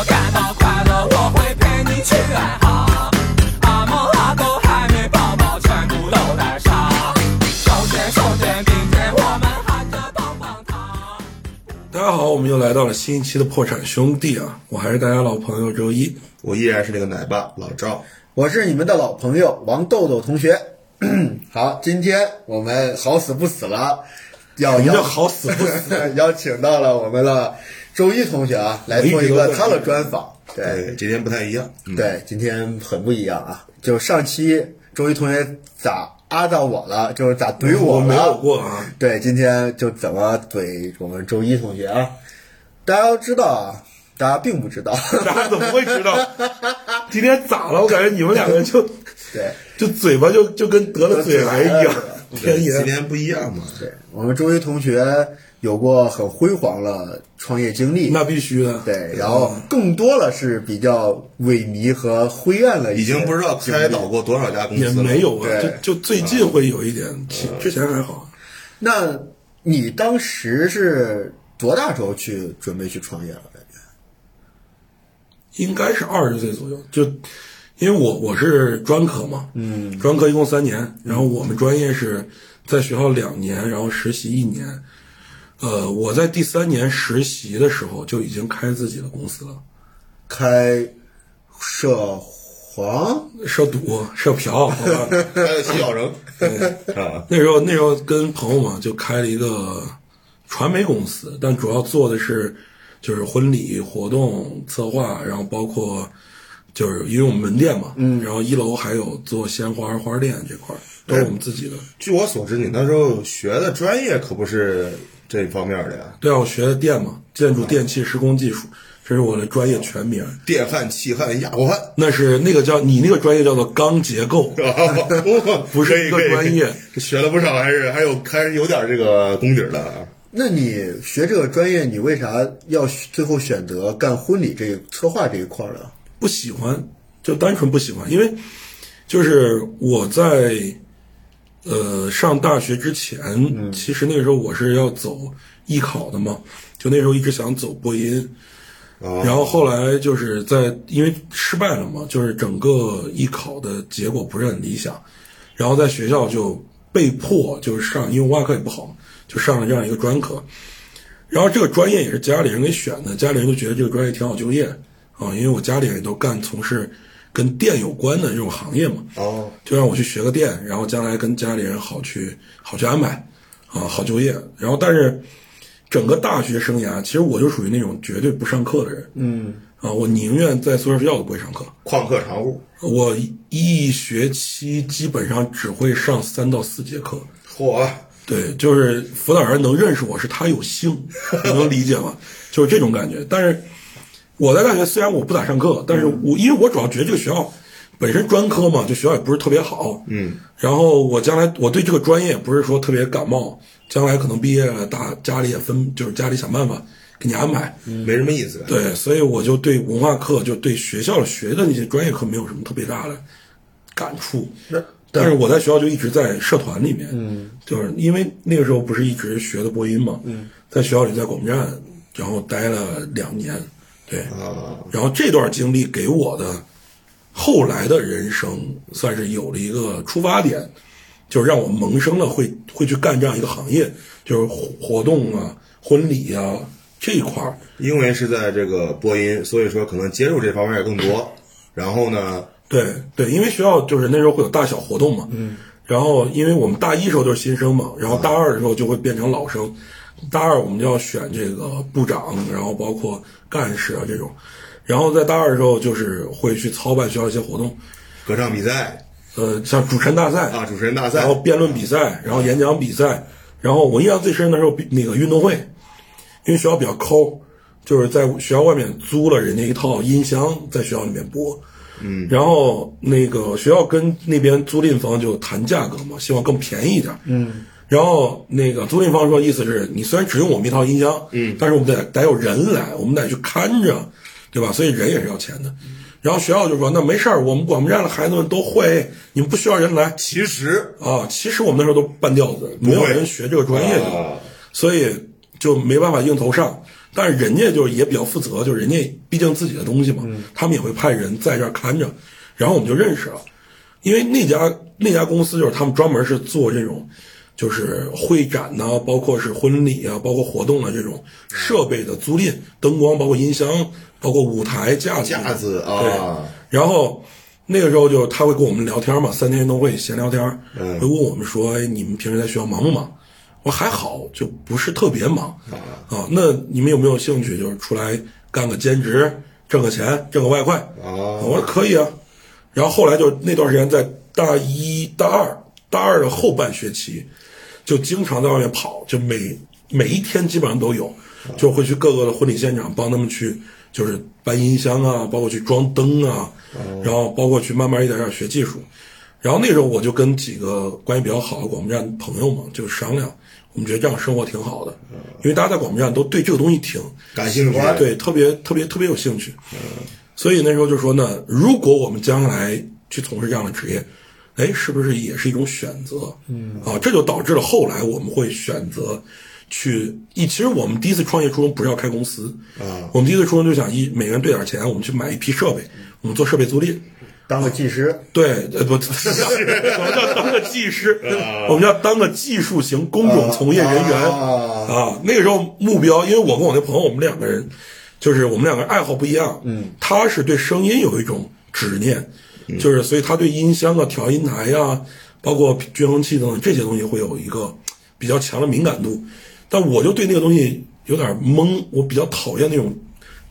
乐，感到快乐，我会陪你去爱好。阿猫阿狗还没抱抱，全部都带上。手牵手肩并肩，我们喊着棒棒糖。大家好，我们又来到了新一期的破产兄弟啊，我还是大家老朋友周一。我依然是那个奶爸老赵。我是你们的老朋友王豆豆同学。好，今天我们好死不死了，要什么叫邀好死不死？邀请到了我们的周一同学啊，来做一个他的专访。对对，今天不太一样。嗯，对，今天很不一样啊！就上期周一同学咋啊到我了，就是咋怼了。我没有过啊。对，今天就怎么怼我们周一同学啊？大家都知道啊，大家并不知道。大家怎么会知道？今天咋了？我感觉你们两个就对，就嘴巴就就跟得了嘴癌一样。天今，天不一样嘛。对我们周一同学有过很辉煌的创业经历，那必须的。对，然后更多了是比较萎靡和灰暗了已经不知道开导过多少家公司也。没有啊，就就最近会有一点，其之前还好。那你当时是多大时候去准备去创业了？感觉应该是二十岁左右，就因为我我是专科嘛，嗯，专科一共三年，然后我们专业是在学校两年，然后实习一年。呃，我在第三年实习的时候就已经开自己的公司了，开涉黄涉赌、涉嫖，好吧？还有七小人。啊，那时候那时候跟朋友嘛就开了一个传媒公司，但主要做的是就是婚礼活动策划，然后包括就是因为我们门店嘛，嗯，然后一楼还有做鲜花花店这块儿都是我们自己的。据我所知，你那时候学的专业可不是这方面的呀，对啊，我学的电嘛，建筑电气施工技术，这是我的专业全名。电焊、气焊、氩弧焊。那是那个叫你那个专业叫做钢结构，不是一个专业。学了不少，还是还有还是有点这个功底儿的啊。那你学这个专业，你为啥要最后选择干婚礼这个策划这一块儿呢？不喜欢，就单纯不喜欢，因为就是我在呃上大学之前，其实那个时候我是要走艺考的嘛，就那时候一直想走播音，啊然后后来就是在因为失败了嘛，就是整个艺考的结果不是很理想，然后在学校就被迫就是上，因为文化课也不好，就上了这样一个专科。然后这个专业也是家里人给选的，家里人就觉得这个专业挺好就业啊，因为我家里人都干从事跟电有关的这种行业嘛，哦，就让我去学个电，然后将来跟家里人好去好去安排啊，好就业。然后但是整个大学生涯，其实我就属于那种绝对不上课的人，嗯啊，我宁愿在宿舍睡觉都不会上课。旷课常务。我一学期基本上只会上三到四节课，嚯，对，就是辅导员能认识我是他有幸，你能理解吗？就是这种感觉。但是我在大学虽然我不咋上课，但是我因为我主要觉得这个学校本身专科嘛，就学校也不是特别好，嗯，然后我将来我对这个专业也不是说特别感冒，将来可能毕业了，大家里也分，就是家里想办法给你安排，没什么意思。对，所以我就对文化课，就对学校学的那些专业课没有什么特别大的感触。但是我在学校就一直在社团里面，嗯，就是因为那个时候不是一直学的播音嘛，嗯，在学校里在广播站，然后待了两年，对，啊，然后这段经历给我的后来的人生算是有了一个出发点，就是让我萌生了会会去干这样一个行业，就是活活动啊、婚礼啊这一块儿。因为是在这个播音，所以说可能接触这方面更多。然后呢，对对，因为学校就是那时候会有大小活动嘛，嗯，然后因为我们大一时候都是新生嘛，然后大二的时候就会变成老生，大二我们就要选这个部长，然后包括干事啊这种，然后在大二的时候就是会去操办学校一些活动，歌唱比赛呃，像主持人大赛啊，主持人大赛然后辩论比赛，然后演讲比赛，然后我印象最深的时候那个运动会，因为学校比较抠，就是在学校外面租了人家一套音箱，在学校里面播。嗯，然后那个学校跟那边租赁方就谈价格嘛，希望更便宜一点。嗯，然后那个租赁方说，意思是你虽然只用我们一套音箱，嗯，但是我们得得有人来，我们得去看着，对吧？所以人也是要钱的。然后学校就说，那没事儿，我们广播站的孩子们都会，你们不需要人来。其实啊，其实我们那时候都半吊子，没有人学这个专业的，啊所以就没办法硬头上。但是人家就是也比较负责，就是人家毕竟自己的东西嘛，嗯他们也会派人在这儿看着，然后我们就认识了。因为那家那家公司就是他们专门是做这种，就是会展呐、包括是婚礼啊，包括活动的这种设备的租赁，灯光，包括音箱，包括舞台架子架子啊对，然后那个时候就他会跟我们聊天嘛，三天运动会闲聊天，嗯会问我们说，哎，你们平时在学校忙不忙？我说还好，就不是特别忙啊。那你们有没有兴趣，就是出来干个兼职，挣个钱，挣个外快？啊我说可以啊。然后后来就那段时间在大一大二大二的后半学期，就经常在外面跑，就每每一天基本上都有，就会去各个的婚礼现场帮他们去，就是搬音箱啊，包括去装灯啊，然后包括去慢慢一点点学技术。然后那时候我就跟几个关系比较好的广播站朋友嘛，就商量，我们觉得这样生活挺好的，因为大家在广播站都对这个东西挺感兴趣，对，特别特别特别有兴趣。所以那时候就说呢，如果我们将来去从事这样的职业，哎，是不是也是一种选择？嗯，啊，这就导致了后来我们会选择去一。其实我们第一次创业初衷不是要开公司啊我们第一次初衷就想一每个人兑点钱，我们去买一批设备，我们做设备租赁。当个技师，对，呃不，什么叫当个技师？我们叫当个技术型工种从业人员啊啊。那个时候目标，因为我跟我那朋友，我们两个人就是我们两个人爱好不一样。嗯，他是对声音有一种执念，就是所以他对音箱啊、调音台呀、包括均衡器等等这些东西会有一个比较强的敏感度。但我就对那个东西有点懵，我比较讨厌那种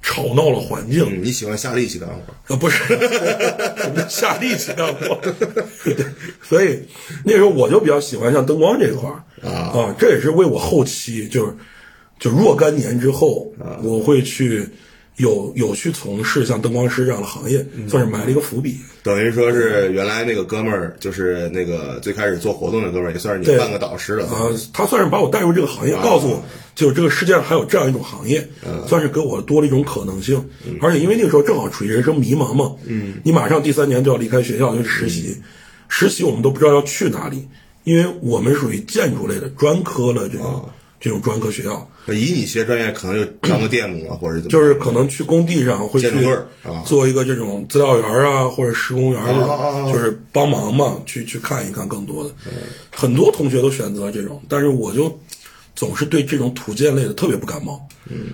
吵闹的环境。嗯，你喜欢下力气干活，啊，不是，下力气干活？对，所以那时候我就比较喜欢像灯光这一块儿啊，这也是为我后期就是就若干年之后，我会去有有去从事像灯光师这样的行业，算是埋了一个伏笔。等于说是原来那个哥们儿，就是那个最开始做活动的哥们儿，也算是你半个导师了。啊，他算是把我带入这个行业，告诉我，就是这个世界上还有这样一种行业，算是给我多了一种可能性。而且因为那个时候正好处于人生迷茫嘛，嗯，你马上第三年就要离开学校就去实习，实习我们都不知道要去哪里，因为我们属于建筑类的专科的这种这种专科学校，以你学专业，可能就当个电工啊，或者怎么，就是可能去工地上会去建筑队啊做一个这种资料员啊，或者施工员这啊就是帮忙嘛，去去看一看更多的。很多同学都选择这种，但是我就总是对这种土建类的特别不感冒。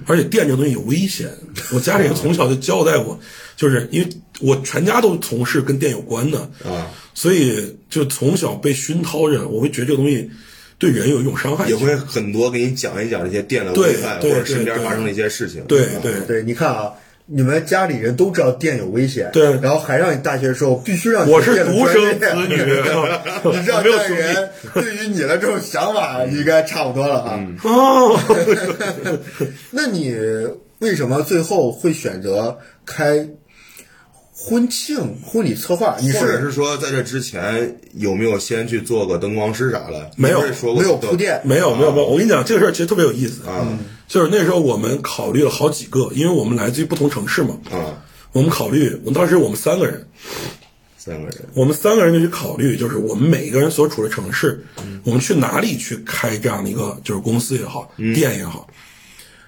而且电这东西有危险，我家里人从小就交代我，就是因为我全家都从事跟电有关的啊，所以就从小被熏陶着，我会觉得这个东西对人有一种伤害。也会很多给你讲一讲这些电的危害，或对对者身边发生的一些事情。对对对，你看啊，你们家里人都知道电有危险，对然后还让你大学的时候必须让你我是学电的独专业生子女，啊你这样没有兄弟带人，对于你的这种想法应该差不多了啊。哦。那你为什么最后会选择开婚庆婚礼策划？你或者是是说，在这之前有没有先去做个灯光师啥的？没有没有铺垫？没有没有没有，我跟你讲，这个事儿其实特别有意思。啊，就是那时候我们考虑了好几个，因为我们来自于不同城市嘛，啊，我们考虑，我当时我们三个人，三个人。我们三个人就去考虑，就是我们每一个人所处的城市，我们去哪里去开这样的一个就是公司也好，店也好。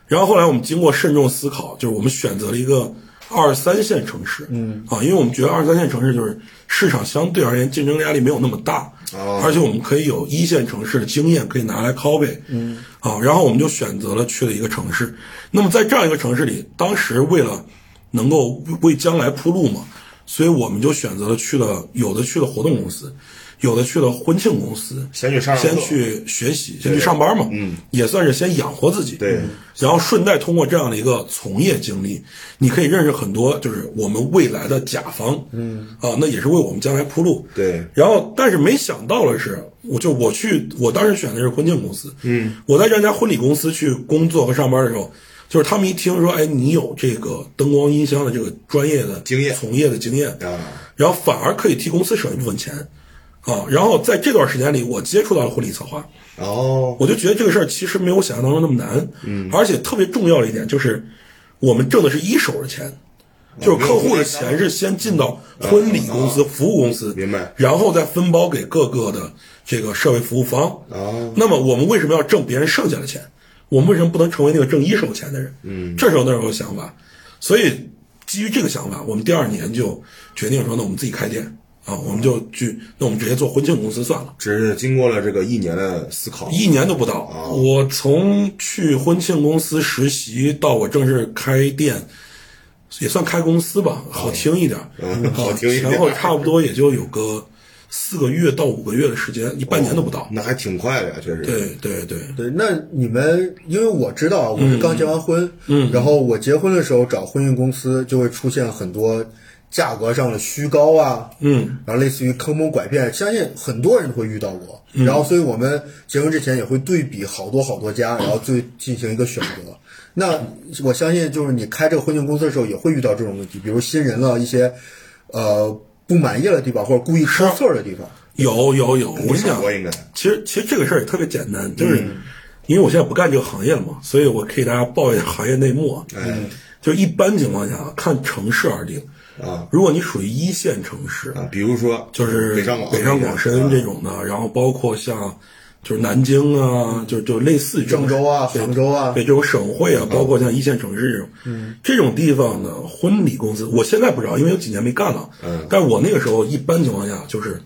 然后后来我们经过慎重思考，就是我们选择了一个二三线城市，嗯。啊，因为我们觉得二三线城市就是市场相对而言竞争压力没有那么大，哦。而且我们可以有一线城市的经验可以拿来 copy，嗯。啊，然后我们就选择了去了一个城市。那么在这样一个城市里，当时为了能够为将来铺路嘛，所以我们就选择了去了有的去了活动公司，有的去了婚庆公司，先去上先去学习，先去上班嘛，嗯，也算是先养活自己，对，然后顺带通过这样的一个从业经历，你可以认识很多就是我们未来的甲方，嗯，啊，那也是为我们将来铺路，对。然后，但是没想到的是，我就我去，我当时选的是婚庆公司。嗯，我在这家婚礼公司去工作和上班的时候，就是他们一听说，哎，你有这个灯光音箱的这个专业的经验。从业的经验啊，然后反而可以替公司省一部分钱，啊，然后在这段时间里，我接触到了婚礼策划，哦，我就觉得这个事儿其实没有想象当中那么难，嗯，而且特别重要的一点就是，我们挣的是一手的钱，就是客户的钱是先进到婚礼公司、服务公司，明白然后再分包给各个的这个社会服务方。哦，那么我们为什么要挣别人剩下的钱？我们为什么不能成为那个挣一手钱的人？嗯，这时候那时候有想法，所以基于这个想法，我们第二年就决定说，那我们自己开店啊，我们就去，那我们直接做婚庆公司算了。只是经过了这个一年的思考，一年都不到。啊我从去婚庆公司实习到我正式开店，也算开公司吧，好听一点，嗯 好听一点前后差不多也就有个四个月到五个月的时间，一半年都不到。那还挺快的呀，确实。对对对，对，那你们因为我知道我是刚结完婚，嗯，然后我结婚的时候找婚庆公司就会出现很多价格上的虚高啊，嗯，然后类似于坑蒙拐骗，相信很多人都会遇到过。然后，所以我们结婚之前也会对比好多好多家，然后最进行一个选择。那我相信，就是你开这个婚庆公司的时候，也会遇到这种问题，比如新人了一些呃不满意的地方，或者故意挑刺儿的地方。有有有，我跟你讲我，应该其实其实这个事儿也特别简单，就是因为我现在不干这个行业了嘛，所以我可以给大家报一下行业内幕啊。嗯，就一般情况下看城市而定啊。如果你属于一线城市，啊，比如说就是北上广、北上广深这种的，然后包括像就是南京啊，就就类似郑州啊对杭州啊。对这种省会啊，包括像一线城市这种，嗯，这种地方的，婚礼公司我现在不知道，因为有几年没干了，嗯，但我那个时候一般情况下就是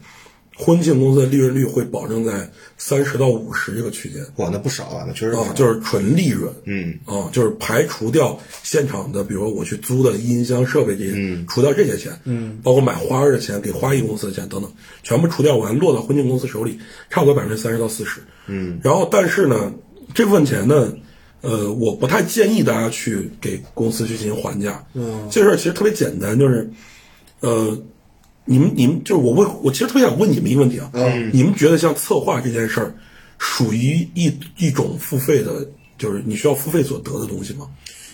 婚庆公司的利润率会保证在三十到五十这个区间。哇，那不少啊，那确实啊，就是纯利润，嗯，啊，就是排除掉现场的，比如我去租的音箱设备这些，嗯。除掉这些钱，嗯，包括买花儿的钱、给花艺公司的钱等等，全部除掉完，落到婚庆公司手里，差不多百分之三十到四十，嗯，然后但是呢，这部分钱呢，呃，我不太建议大家去给公司去进行还价，嗯，这事儿其实特别简单，就是，呃。你们你们就是我问，我其实特别想问你们一个问题啊，嗯，你们觉得像策划这件事儿，属于一一种付费的，就是你需要付费所得的东西吗？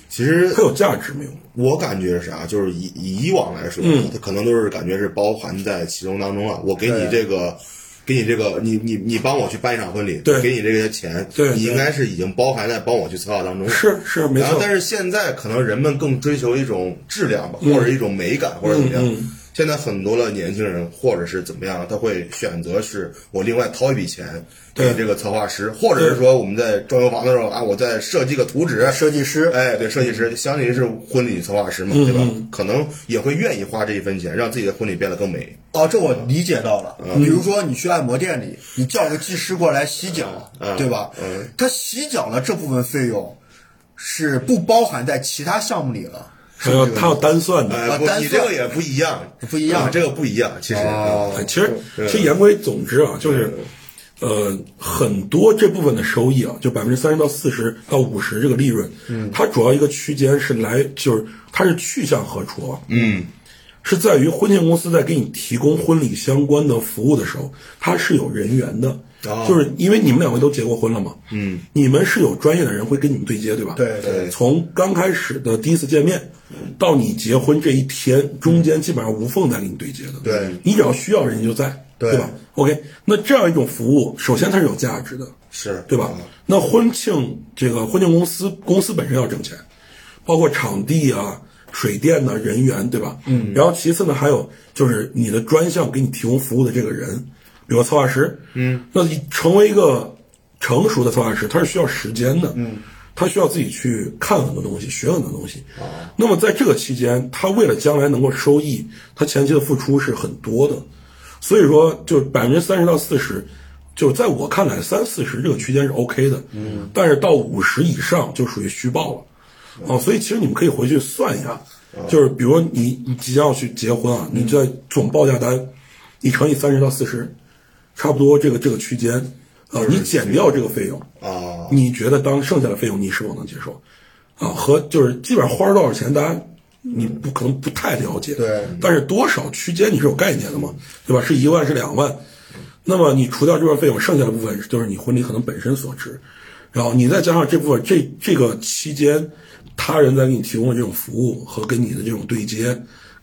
其实它有价值没有？我感觉是啥，就是以以以往来说，嗯它可能都是感觉是包含在其中当中了。我给你这个，给你这个，你你你帮我去办一场婚礼，对给你这些钱，对你应该是已经包含在帮我去策划当中了。是是没错，然后但是现在可能人们更追求一种质量吧，或者一种美感，或者怎么样。嗯现在很多的年轻人，或者是怎么样，他会选择是我另外掏一笔钱给对。这个策划师，或者是说我们在装修房的时候啊，我再设计个图纸，设计师。哎，对，设计师相当于是婚礼策划师嘛，对吧？可能也会愿意花这一分钱，让自己的婚礼变得更美。哦，这我理解到了。比如说你去按摩店里，你叫个技师过来洗脚，对吧？嗯。他洗脚的这部分费用是不包含在其他项目里了，是不是这个它要他要单算的。哎，不，你这个也不一样，不一样。啊这个不一样，其实。其实其实言归总之啊，就是，呃，很多这部分的收益啊，就百分之三十到四十到五十这个利润，嗯，它主要一个区间是来，就是它是去向何处啊？嗯，是在于婚庆公司在给你提供婚礼相关的服务的时候，它是有人员的，哦。就是因为你们两位都结过婚了嘛，嗯，你们是有专业的人会跟你们对接，对吧？对对。从刚开始的第一次见面到你结婚这一天，中间基本上无缝在给你对接的。对你只要需要人家就在，对吧？OK，那这样一种服务，首先它是有价值的，是对吧？那婚庆这个婚庆公司公司本身要挣钱，包括场地啊、水电呐、人员，对吧？嗯。然后其次呢，还有就是你的专项给你提供服务的这个人，比如策划师，嗯，那你成为一个成熟的策划师，他是需要时间的，嗯，他需要自己去看很多东西，学很多东西。那么在这个期间，他为了将来能够收益，他前期的付出是很多的。所以说，就百分之三十到四十，就在我看来，三四十这个区间是 OK 的。嗯，但是到五十以上就属于虚报了。哦，所以其实你们可以回去算一下，就是比如你你即将要去结婚啊，你在总报价单，你乘以三十到四十，差不多这个这个区间啊，你减掉这个费用，啊，你觉得当剩下的费用你是否能接受？啊，和就是基本上花了多少钱，大家你不可能不太了解，对。但是多少区间你是有概念的嘛，对吧？是一万是两万，那么你除掉这部分费用，剩下的部分就是你婚礼可能本身所值，然后你再加上这部分这这个期间，他人在给你提供的这种服务和跟你的这种对接，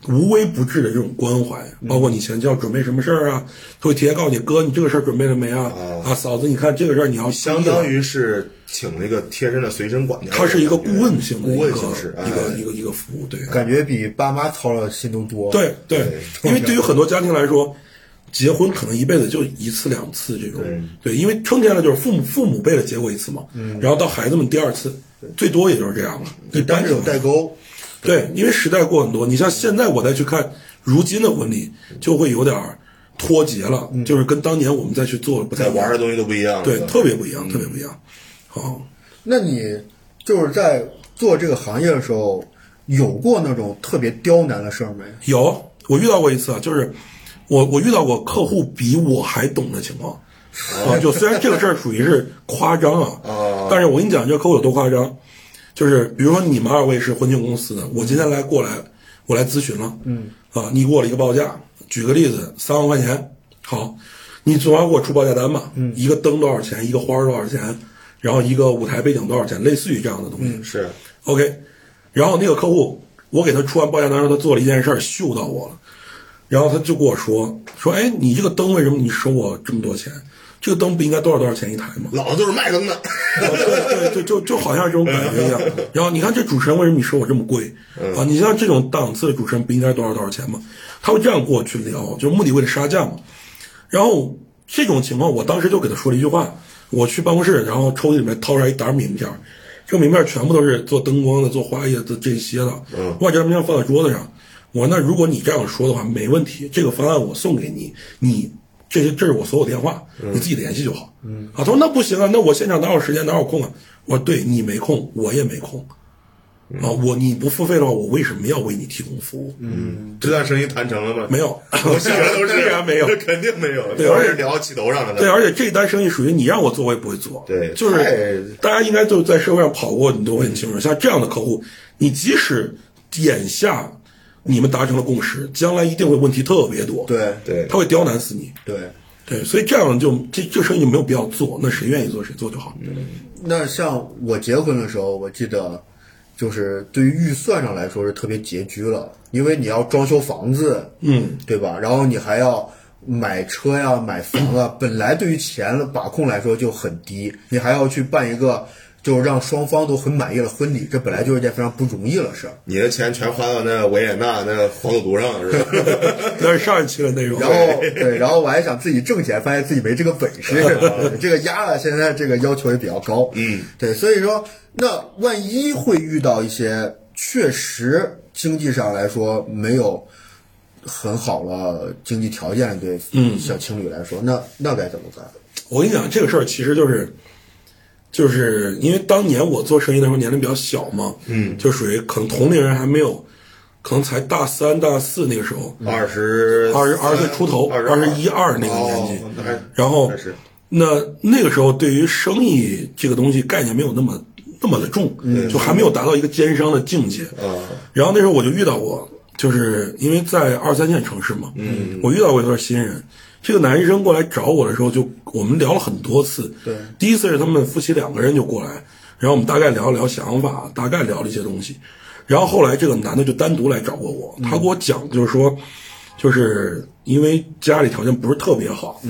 无微不至的这种关怀，包括你前期要准备什么事儿啊，他会提前告诉你，哥，你这个事儿准备了没啊？啊，嫂子，你看这个事儿你要相当于是请了一个贴身的随身管家，他是一个顾问性的顾问形式，一个哎。一个一个服务，对。感觉比爸妈操了心都多。对对，因为对于很多家庭来说，结婚可能一辈子就一次两次这种，对，因为春天了就是父母父母辈的结过一次嘛，然后到孩子们第二次，最多也就是这样了，一般但是有情况下代沟，对，因为时代过很多，你像现在我再去看如今的婚礼，就会有点儿脱节了，就是跟当年我们再去做不太玩的东西都不一样。对，特别不一样，特别不一样。好，那你就是在做这个行业的时候，有过那种特别刁难的事儿没？有我遇到过一次啊，就是我我遇到过客户比我还懂的情况 啊，就虽然这个事儿属于是夸张啊，但是我跟你讲，这个客户有多夸张，就是比如说你们二位是婚庆公司的，我今天来过来，我来咨询了，嗯，啊，你给我了一个报价，举个例子，三万块钱，好，你昨晚给我出报价单吧，嗯，一个灯多少钱，一个花儿多少钱，然后一个舞台背景多少钱，类似于这样的东西，是 OK，然后那个客户，我给他出完报价单，后他做了一件事儿，秀到我了，然后他就跟我说说，哎，你这个灯为什么你收我这么多钱？这个灯不应该多少多少钱一台吗？老子就是卖灯的。对对，就就好像这种感觉一样。然后你看这主持人为什么你收我这么贵啊？你像这种档次的主持人不应该多少多少钱吗？他会这样跟我去聊，就目的为了杀价嘛。然后这种情况，我当时就给他说了一句话，我去办公室，然后抽屉里面掏出来一沓名片儿，这个名片儿全部都是做灯光的、做花艺的这些的。我把这张名片放在桌子上，我说那如果你这样说的话，没问题，这个方案我送给你，你这些这是我所有电话，你自己联系就好。嗯啊，他说那不行啊，那我现场哪有时间哪有空啊？我说对你没空，我也没空。啊，我你不付费的话，我为什么要为你提供服务？嗯，这段生意谈成了吗？没有，我想的都是 自然没有。肯定没有。对而且聊起头上了。对，而且这单生意属于你让我做，我也不会做。对就是大家应该都在社会上跑过，你都会很清楚。像这样的客户，你即使眼下你们达成了共识，将来一定会问题特别多。，对对他会刁难死你。对。对，所以这样就这这生意就没有必要做。那谁愿意做谁做就好。那像我结婚的时候，我记得就是对于预算上来说是特别拮据了，因为你要装修房子，嗯，对吧？然后你还要买车呀、买房啊，本来对于钱的把控来说就很低，你还要去办一个就是让双方都很满意的婚礼，这本来就是一件非常不容易的事儿。你的钱全花到那维也纳那黄赌毒上了，是吧？那是上一期的内容。然后对，然后我还想自己挣钱，发现自己没这个本事，这个压了，现在这个要求也比较高。嗯，对，所以说，那万一会遇到一些确实经济上来说没有很好了经济条件对嗯小情侣来说，那那该怎么办？我跟你讲，这个事儿其实就是，就是因为当年我做生意的时候年龄比较小嘛，嗯，就属于可能同龄人还没有，可能才大三大四那个时候，二十二十二十岁出头，二二。十一二那个年纪。哦，然后那那个时候对于生意这个东西概念没有那么那么的重，就还没有达到一个奸商的境界。啊，然后那时候我就遇到过，就是因为在二三线城市嘛，嗯，我遇到过一对新人。这个男医生过来找我的时候就，我们聊了很多次。对，第一次是他们夫妻两个人就过来，然后我们大概聊了聊想法，大概聊了一些东西。然后后来这个男的就单独来找过我，他给我讲就是说，就是因为家里条件不是特别好，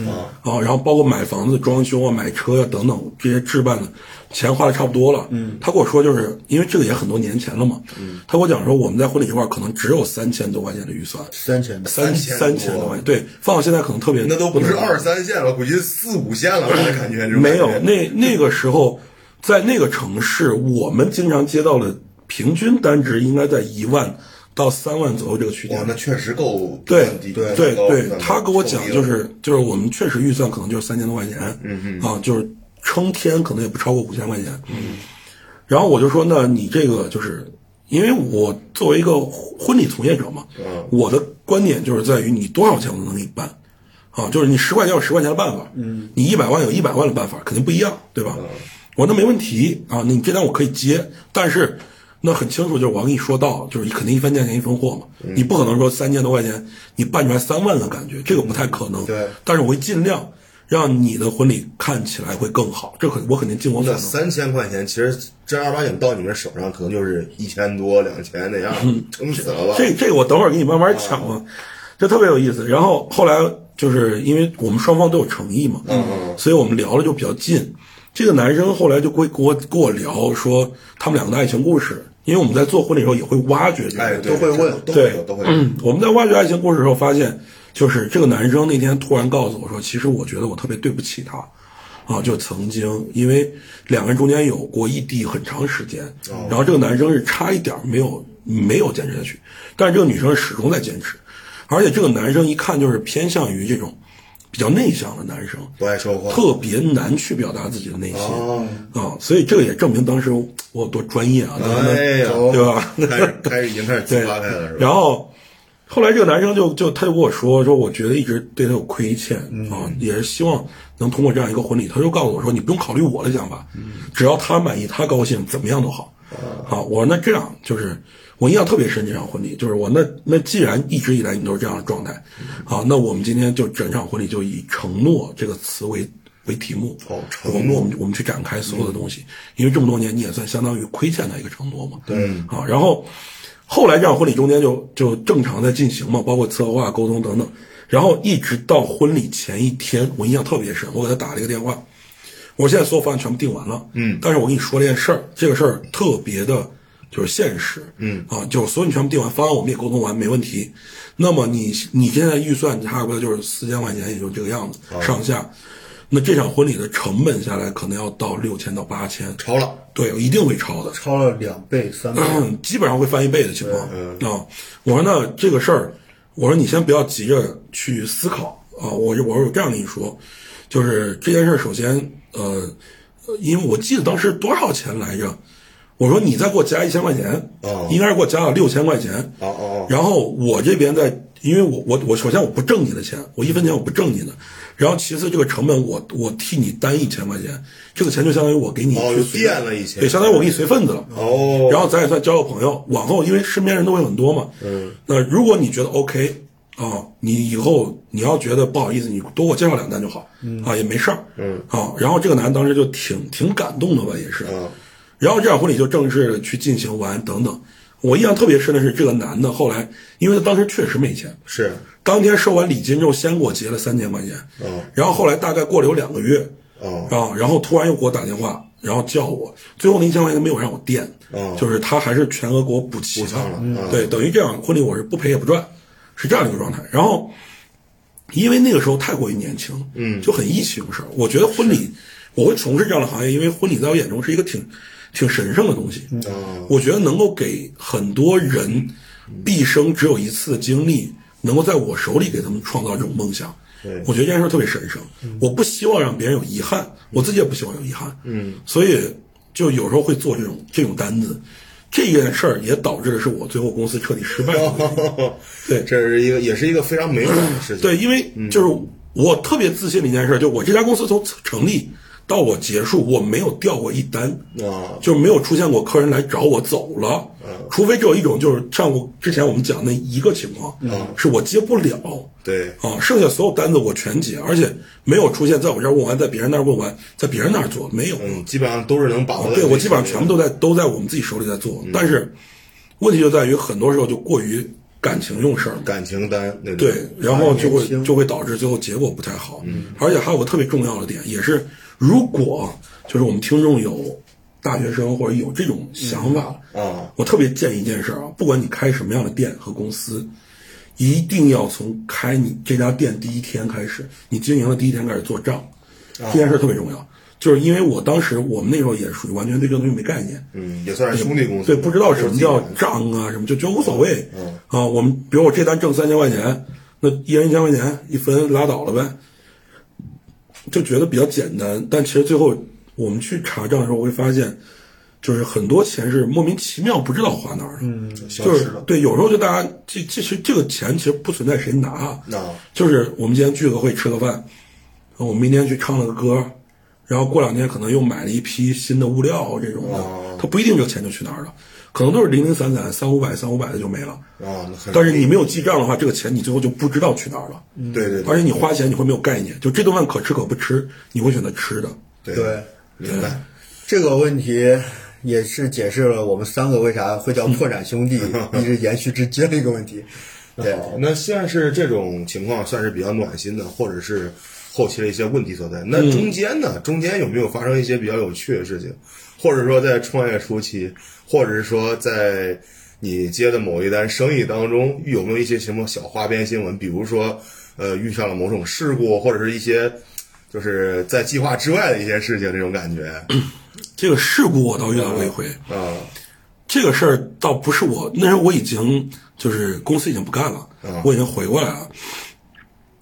啊，然后包括买房子、装修啊、买车呀、等等这些置办的钱花的差不多了。嗯，他跟我说，就是因为这个也很多年前了嘛，嗯，他跟我讲说，我们在婚礼这块儿可能只有三千多块钱的预算，三千的，三3000三千多块钱，对，放到现在可能特别那都不是二三线了，估计四五线了，我感觉。没有那那个时候，在那个城市，我们经常接到的平均单值应该在一万到三万左右这个区间哇，。那确实够对对对对，他跟我讲就是就是我们确实预算可能就是三千多块钱，嗯嗯啊，就是撑天可能也不超过五千块钱，嗯，然后我就说，那你这个就是因为我作为一个婚礼从业者嘛，嗯我的观点就是在于你多少钱我都能给你办，啊，就是你十块钱有十块钱的办法，嗯，你一百万有一百万的办法，肯定不一样，对吧？我说那没问题啊，你这单我可以接，但是那很清楚，就是我要跟你说到，就是肯定一分价钱一分货嘛，你不可能说三千多块钱你办出来三万的感觉，这个不太可能。对但是我会尽量让你的婚礼看起来会更好，这可我肯定尽我所能。那三千块钱，其实正儿八经到你们手上，可能就是一千多、两千那样，撑死了吧？这这个我等会儿给你慢慢讲嘛，这特别有意思。然后后来就是因为我们双方都有诚意嘛，嗯所以我们聊了就比较近。这个男生后来就会跟我跟我聊说他们两个的爱情故事，因为我们在做婚礼的时候也会挖掘这个，哎，对都会问对都会。嗯，我们在挖掘爱情故事的时候发现，就是这个男生那天突然告诉我说，其实我觉得我特别对不起他，啊，就曾经因为两个人中间有过异地很长时间，然后这个男生是差一点没有没有坚持下去，但是这个女生始终在坚持，而且这个男生一看就是偏向于这种比较内向的男生，不爱说话，特别难去表达自己的内心。哦，啊，所以这个也证明当时我有多专业啊，哎呀，对吧？开始开始已经开始发开了，是吧？然后后来这个男生就就他就跟我说说，我觉得一直对他有亏欠、嗯啊，也是希望能通过这样一个婚礼，他就告诉我说，你不用考虑我的想法，嗯只要他满意，他高兴，怎么样都好。哦啊，我说那这样就是我印象特别深，这场婚礼就是我那那既然一直以来你都是这样的状态，好，那我们今天就整场婚礼就以承诺这个词为为题目，哦承诺。我们我们去展开所有的东西，因为这么多年你也算相当于亏欠他一个承诺嘛，对。啊，然后后来这场婚礼中间就就正常在进行嘛，包括策划、沟通等等，然后一直到婚礼前一天，我印象特别深，我给他打了一个电话，我说现在所有方案全部定完了，嗯，但是我跟你说这件事儿，这个事儿特别的，就是现实，嗯啊，就是所有你全部定完方案，我们也沟通完，没问题。那么你你现在预算差不多就是四千块钱，也就这个样子、上下。那这场婚礼的成本下来，可能要到六千到八千，超了，对，一定会超的。超了两倍、三倍。嗯，基本上会翻一倍的情况啊。我说那这个事儿，我说你先不要急着去思考啊。我就我说我这样跟你说，就是这件事儿，首先呃，呃因为我记得当时多少钱来着？我说你再给我加一千块钱，哦应该是给我加了六千块钱。哦哦哦，然后我这边在，因为我我我首先我不挣你的钱，我一分钱我不挣你的。然后其次这个成本我我替你担一千块钱，这个钱就相当于我给你垫了一千对，相当于我给你随份子了。哦然后咱也算交个朋友，往后因为身边人都会很多嘛，嗯，那如果你觉得 OK 啊，你以后你要觉得不好意思，你多给我介绍两单就好，啊也没事儿，嗯啊，然后这个男当时就挺挺感动的吧，也是，嗯然后这场婚礼就正式的去进行完等等。我印象特别深的是，这个男的后来，因为他当时确实没钱，是，当天收完礼金之后，先给我结了三千块钱，嗯然后后来大概过了有两个月，哦。啊，然后突然又给我打电话，然后叫我，最后那一千块钱没有让我垫，哦。就是他还是全额给我补齐了。嗯对，等于这场婚礼我是不赔也不赚，是这样的一个状态。然后，因为那个时候太过于年轻，嗯，就很意气用事。我觉得婚礼我会从事这样的行业，因为婚礼在我眼中是一个挺挺神圣的东西。哦我觉得能够给很多人毕生只有一次的经历，能够在我手里给他们创造这种梦想。我觉得这件事特别神圣，我不希望让别人有遗憾，我自己也不希望有遗憾。嗯，所以就有时候会做这种这种单子，这件事儿也导致的是我最后公司彻底失败了。对这是一个也是一个非常美好的事情。对，因为就是我特别自信的一件事，就我这家公司从成立到我结束，我没有掉过一单。啊，就没有出现过客人来找我走了，除非只有一种，就是像我之前我们讲那一个情况，是我接不了，对，啊，剩下所有单子我全接，而且没有出现在我这儿问完，在别人那儿问完，在别人那儿做，没有，嗯，基本上都是能把握的。对我基本上全部都在都在我们自己手里在做，但是问题就在于很多时候就过于感情用事儿，感情单。对，然后就会就会导致最后结果不太好。嗯，而且还有个特别重要的点，也是如果就是我们听众有大学生或者有这种想法，啊，我特别建议一件事儿啊，不管你开什么样的店和公司，一定要从开你这家店第一天开始，你经营的第一天开始做账，这件事儿特别重要。就是因为我当时我们那时候也属于完全对这个东西没概念，嗯，也算是兄弟公司。对，不知道什么叫账啊，什么就觉得无所谓。啊，我们比如我这单挣三千块钱，那一人一千块钱一分拉倒了呗，就觉得比较简单。但其实最后我们去查账的时候，会发现，就是很多钱是莫名其妙不知道花哪儿了。嗯，就是对，有时候就大家这其实这个钱其实不存在谁拿，啊就是我们今天聚个会吃个饭，我们明天去唱了个歌，然后过两天可能又买了一批新的物料这种的，他不一定这个钱就去哪儿了，可能都是零零散散三五百三五百的就没了。啊，那很但是你没有记账的话，这个钱你最后就不知道去哪儿了。对对对，而且你花钱你会没有概念，就这顿饭可吃可不吃，你会选择吃的。对对，明白。这个问题也是解释了我们三个为啥会叫破产兄弟，一直延续至今的一个问题。对，好，那算是这种情况，算是比较暖心的，或者是后期的一些问题所在。那中间呢？中间有没有发生一些比较有趣的事情？或者说在创业初期，或者是说在你接的某一单生意当中，有没有一些什么小花边新闻？比如说，呃，遇上了某种事故，或者是一些就是在计划之外的一些事情，这种感觉 这个事故我倒遇到过一回，啊这个事儿倒不是我，那时候我已经就是公司已经不干了，我已经回过来了。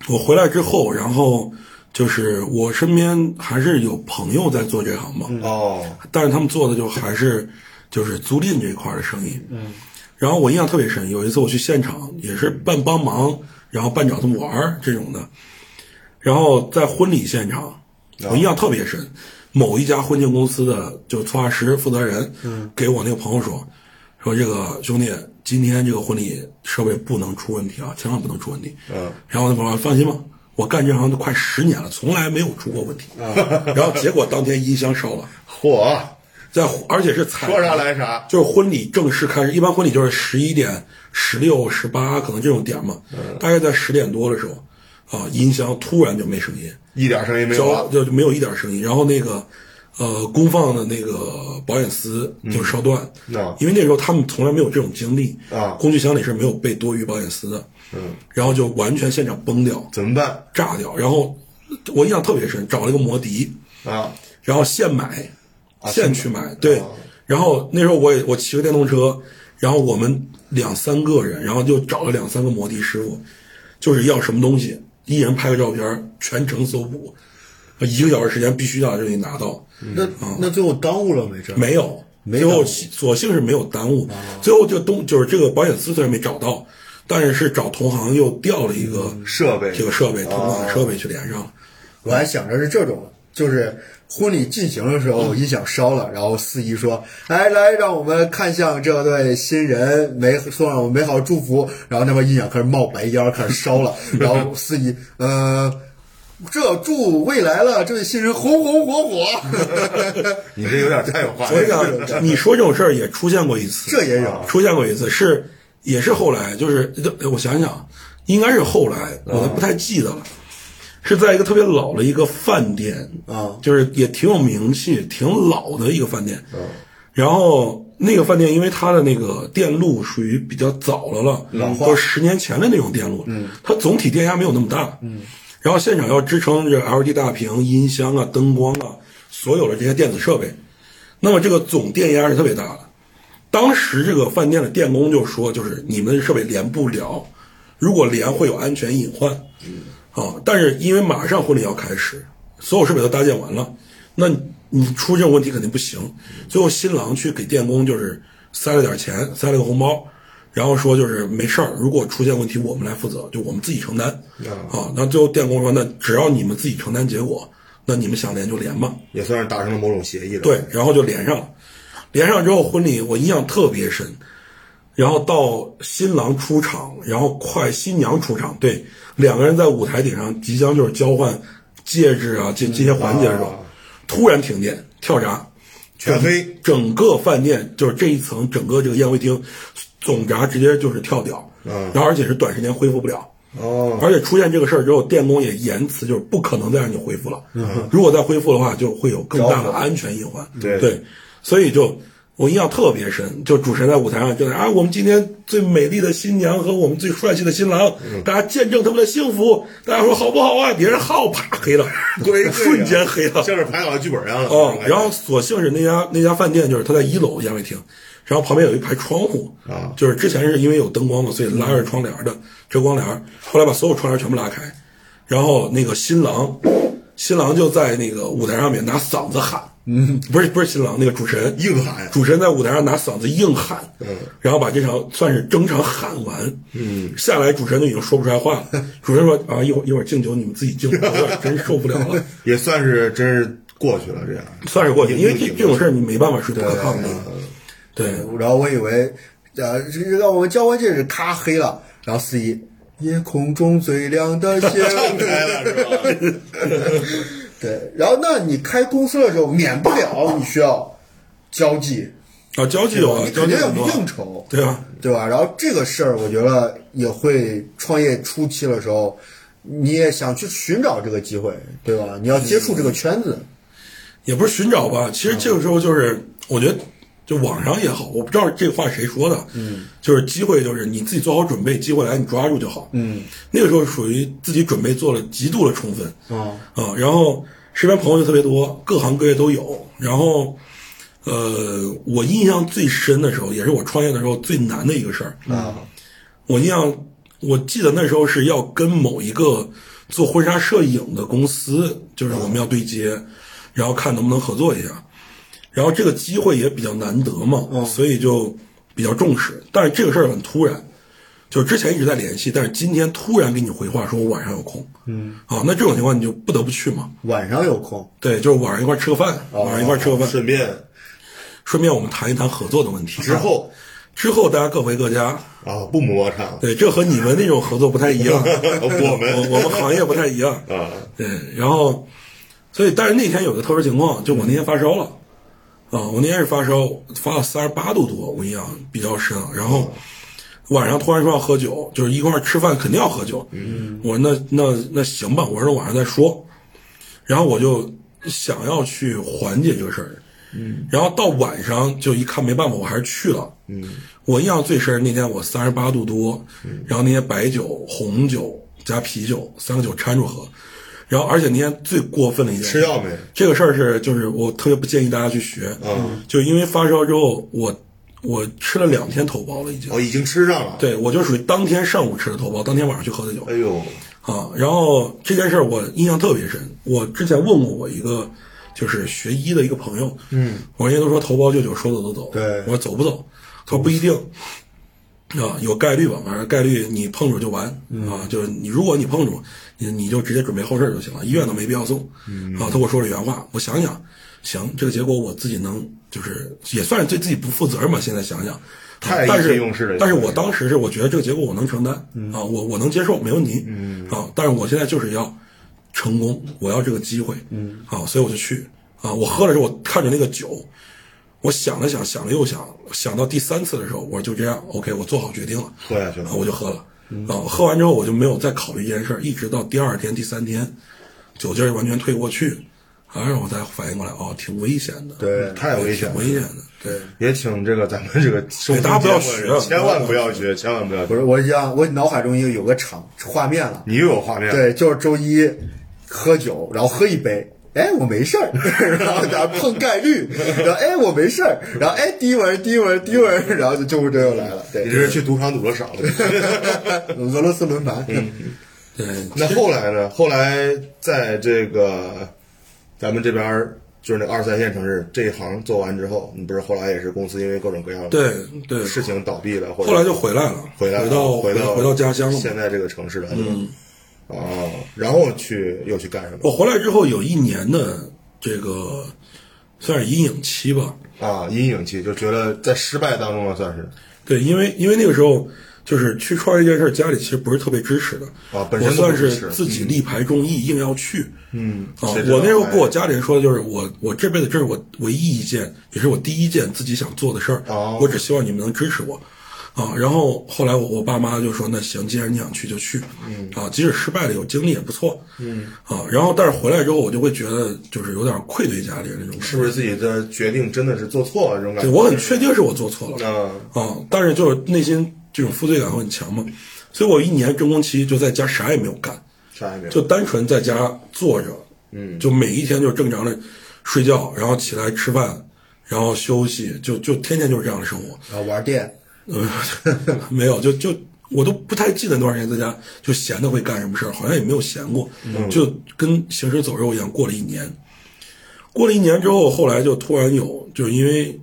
我回来之后，然后就是我身边还是有朋友在做这行嘛，哦但是他们做的就还是就是租赁这一块儿的生意。嗯，然后我印象特别深，有一次我去现场，也是半帮忙，然后半找他们玩儿这种的。然后在婚礼现场，我印象特别深，某一家婚庆公司的就策划师负责人，嗯，给我那个朋友说，说这个兄弟，今天这个婚礼设备不能出问题啊，千万不能出问题。嗯，然后我那朋友说放心吧，我干这行都快十年了，从来没有出过问题。然后结果当天音箱烧了。嚯，在而且是彩说啥来啥就是婚礼正式开始，一般婚礼就是十一点、十六、十八，可能这种点嘛。大概在十点多的时候，啊，音箱突然就没声音，一点声音没有就就没有一点声音。然后那个呃，公放的那个保险丝就烧断，啊因为那时候他们从来没有这种经历啊工具箱里是没有备多余保险丝的，嗯，然后就完全现场崩掉、怎么办炸掉。然后我印象特别深，找了一个摩的，啊？然后现买，现现去买，对。然后那时候我也我骑个电动车，然后我们两三个人，然后就找了两三个摩的师傅，就是要什么东西，一人拍个照片，全程搜捕，一个小时时间必须要这里拿到。那那最后耽误了没？这没有，最后没耽误所幸是没有耽误。最后这东就是这个保险丝虽然没找到，但是是找同行又调了一个设备这个设备，同款设备去连上了。我还想着是这种，就是婚礼进行的时候音响烧了，然后司仪说：“来来，让我们看向这对新人，美送上我们美好祝福。”然后那边音响开始冒白烟，开始烧了，然后司仪呃。这祝未来了，这位新人红红火火，你这有点太有画所以面了。你说这种事儿也出现过一次，这也有出现过一次，是也是后来，就是呃我想想，应该是后来，我都不太记得了，是在一个特别老的一个饭店啊。就是也挺有名气、挺老的一个饭店，然后那个饭店因为它的那个电路属于比较早的了，老化都十年前的那种电路，嗯，它总体电压没有那么大，嗯，然后现场要支撑这 LED 大屏、音箱啊、灯光啊，所有的这些电子设备，那么这个总电压是特别大的。当时这个饭店的电工就说，就是你们的设备连不了，如果连会有安全隐患，啊，但是因为马上婚礼要开始，所有设备都搭建完了，那你你出这种问题肯定不行。最后新郎去给电工就是塞了点钱，塞了个红包，然后说就是没事儿，如果出现问题我们来负责，就我们自己承担。啊，那最后电工说，那只要你们自己承担结果，那你们想连就连吧。也算是达成了某种协议了。对，然后就连上了，连上之后婚礼我印象特别深，然后到新郎出场，然后快新娘出场，对，两个人在舞台顶上即将就是交换戒指啊这这些环节的时候，啊。突然停电跳闸，全黑，整个饭店就是这一层整个这个宴会厅总闸直接就是跳掉，嗯然后而且是短时间恢复不了。哦，而且出现这个事儿之后，电工也言辞就是不可能再让你恢复了。如果再恢复的话，就会有更大的安全隐患。对。对，所以就我印象特别深，就主持人在舞台上就在啊，我们今天最美丽的新娘和我们最帅气的新郎，大家见证他们的幸福。大家说好不好啊？别人好，啪黑了，对，瞬间黑了。像是排好了剧本一样了。哦，然后所幸是那家那家饭店就是他在一楼宴会厅，然后旁边有一排窗户啊就是之前是因为有灯光嘛，所以拉着窗帘的遮光帘，后来把所有窗帘全部拉开，然后那个新郎新郎就在那个舞台上面拿嗓子喊，嗯，不是不是新郎那个主持人硬喊主持人在舞台上拿嗓子硬喊，嗯，然后把这场算是整场喊完，嗯，下来主持人都已经说不出来话了，主持人说啊一会儿一会儿敬酒你们自己敬，我有点真受不了了。也算是真是过去了，这样。算是过去，因为这这种事儿你没办法是不可抗的。对，然后我以为，呃，这个让我们交换戒指，咔黑了，然后司仪，夜空中最亮的星，开了是吧？对，然后那你开公司的时候，免不了你需要交际，啊，交际有啊，你肯定要交际很多应酬，对啊，对吧？然后这个事儿，我觉得也会创业初期的时候，你也想去寻找这个机会，对吧？你要接触这个圈子，也不是寻找吧，其实这个时候就是，我觉得就网上也好，我不知道这话谁说的，嗯，就是机会就是你自己做好准备，机会来你抓住就好，嗯，那个时候属于自己准备做了极度的充分，啊啊，然后身边朋友就特别多，各行各业都有，然后。呃，我印象最深的时候，也是我创业的时候最难的一个事儿啊。我印象，我记得那时候是要跟某一个做婚纱摄影的公司，就是我们要对接，然后看能不能合作一下。然后这个机会也比较难得嘛，所以就比较重视。但是这个事儿很突然，就是之前一直在联系，但是今天突然给你回话说我晚上有空，嗯，啊，那这种情况你就不得不去嘛。晚上有空，对，就是晚上一块儿吃个饭，晚上一块儿吃个饭，顺便。顺便我们谈一谈合作的问题。之后？之后大家各回各家，啊，不磨擦，对，这和你们那种合作不太一样，我们。我 我们行业不太一样，啊，对，然后，所以但是那天有个特殊情况，就我那天发烧了，啊，我那天是发烧，发到三十八度多，我印象比较深，然后晚上突然说要喝酒，就是一块儿吃饭肯定要喝酒，嗯，我说那那那行吧，我说晚上再说，然后我就想要去缓解这个事儿。嗯，然后到晚上就一看没办法，我还是去了。嗯，我印象最深那天我三十八度多，然后那天白酒、红酒加啤酒三个酒掺着喝，然后而且那天最过分的一件事吃药没？这个事儿是就是我特别不建议大家去学，嗯，就因为发烧之后我我吃了两天头孢了已经，哦，已经吃上了，，对我就属于当天上午吃的头孢，当天晚上去喝的酒。哎呦，啊，然后这件事儿我印象特别深。我之前问过我一个就是学医的一个朋友，嗯，我人家都说头孢就酒，说走就走，对。我说走不走？他说不一定，啊，有概率吧，反正概率你碰着就完，啊，就是你如果你碰着，你你就直接准备后事就行了，医院都没必要送，啊，他给我说了原话，我想想，行，这个结果我自己能就是也算是对自己不负责任吧，现在想想。太意气用事了但是我当时是我觉得这个结果我能承担、啊，我我能接受，没问题，嗯。啊，但是我现在就是要成功，我要这个机会，嗯。啊，所以我就去。啊，我喝了之后，我看着那个酒，我想了想，想了又想，想到第三次的时候，我说就这样，OK，我做好决定了，喝下去了。啊，我就喝了，啊，喝完之后我就没有再考虑这件事儿，一直到第二天、第三天，酒劲儿完全退过去，然后我才反应过来，哦，挺危险的，对太危险了，危险的，对。也请这个咱们这个收听大家不要学千万不要学，千万不要学。不是我想我脑海中有有个场画面了，你又有画面，，对，就是周一喝酒，然后喝一杯。哎，我没事儿，然后咱碰概率，然后哎，我没事儿，然后哎，第一轮，第一轮，第一轮，然后就救护车又来了，对你，这是去赌场赌的少了。俄罗斯轮盘，对，那后来呢？后来在这个咱们这边儿就是那二三线城市这一行做完之后，你不是后来也是公司因为各种各样的对对，事情倒闭了，或者后来就回来了，回来了回到回到回到家乡了。现在这个城市来了。哦，然后去又去干什么？我回来之后有一年的这个算是阴影期吧，啊，阴影期就觉得在失败当中了，算是对，因为因为那个时候就是去创业这件事儿，家里其实不是特别支持的啊本身我算是自己力排众议，硬要去。嗯啊，我那时候哎跟我家里人说的就是，我我这辈子这是我唯一一件，也是我第一件自己想做的事儿。哦我只希望你们能支持我。啊，然后后来我我爸妈就说，那行，既然你想去就去，嗯，啊，即使失败了有经历也不错，嗯，啊，然后但是回来之后我就会觉得就是有点愧对家里人那种是不是自己的决定真的是做错了这种感觉？对我很确定是我做错了，啊，啊，但是就是内心这种负罪感会很强嘛，所以我一年真空期就在家啥也没有干，啥也没有，就单纯在家坐着，嗯，就每一天就正常的睡觉，然后起来吃饭，然后休息，就就天天就是这样的生活。然后玩电，嗯，没有，就就我都不太记得那段时间在家就闲的会干什么事儿，好像也没有闲过，就跟行尸走肉一样过了一年。过了一年之后，后来就突然有，就是因为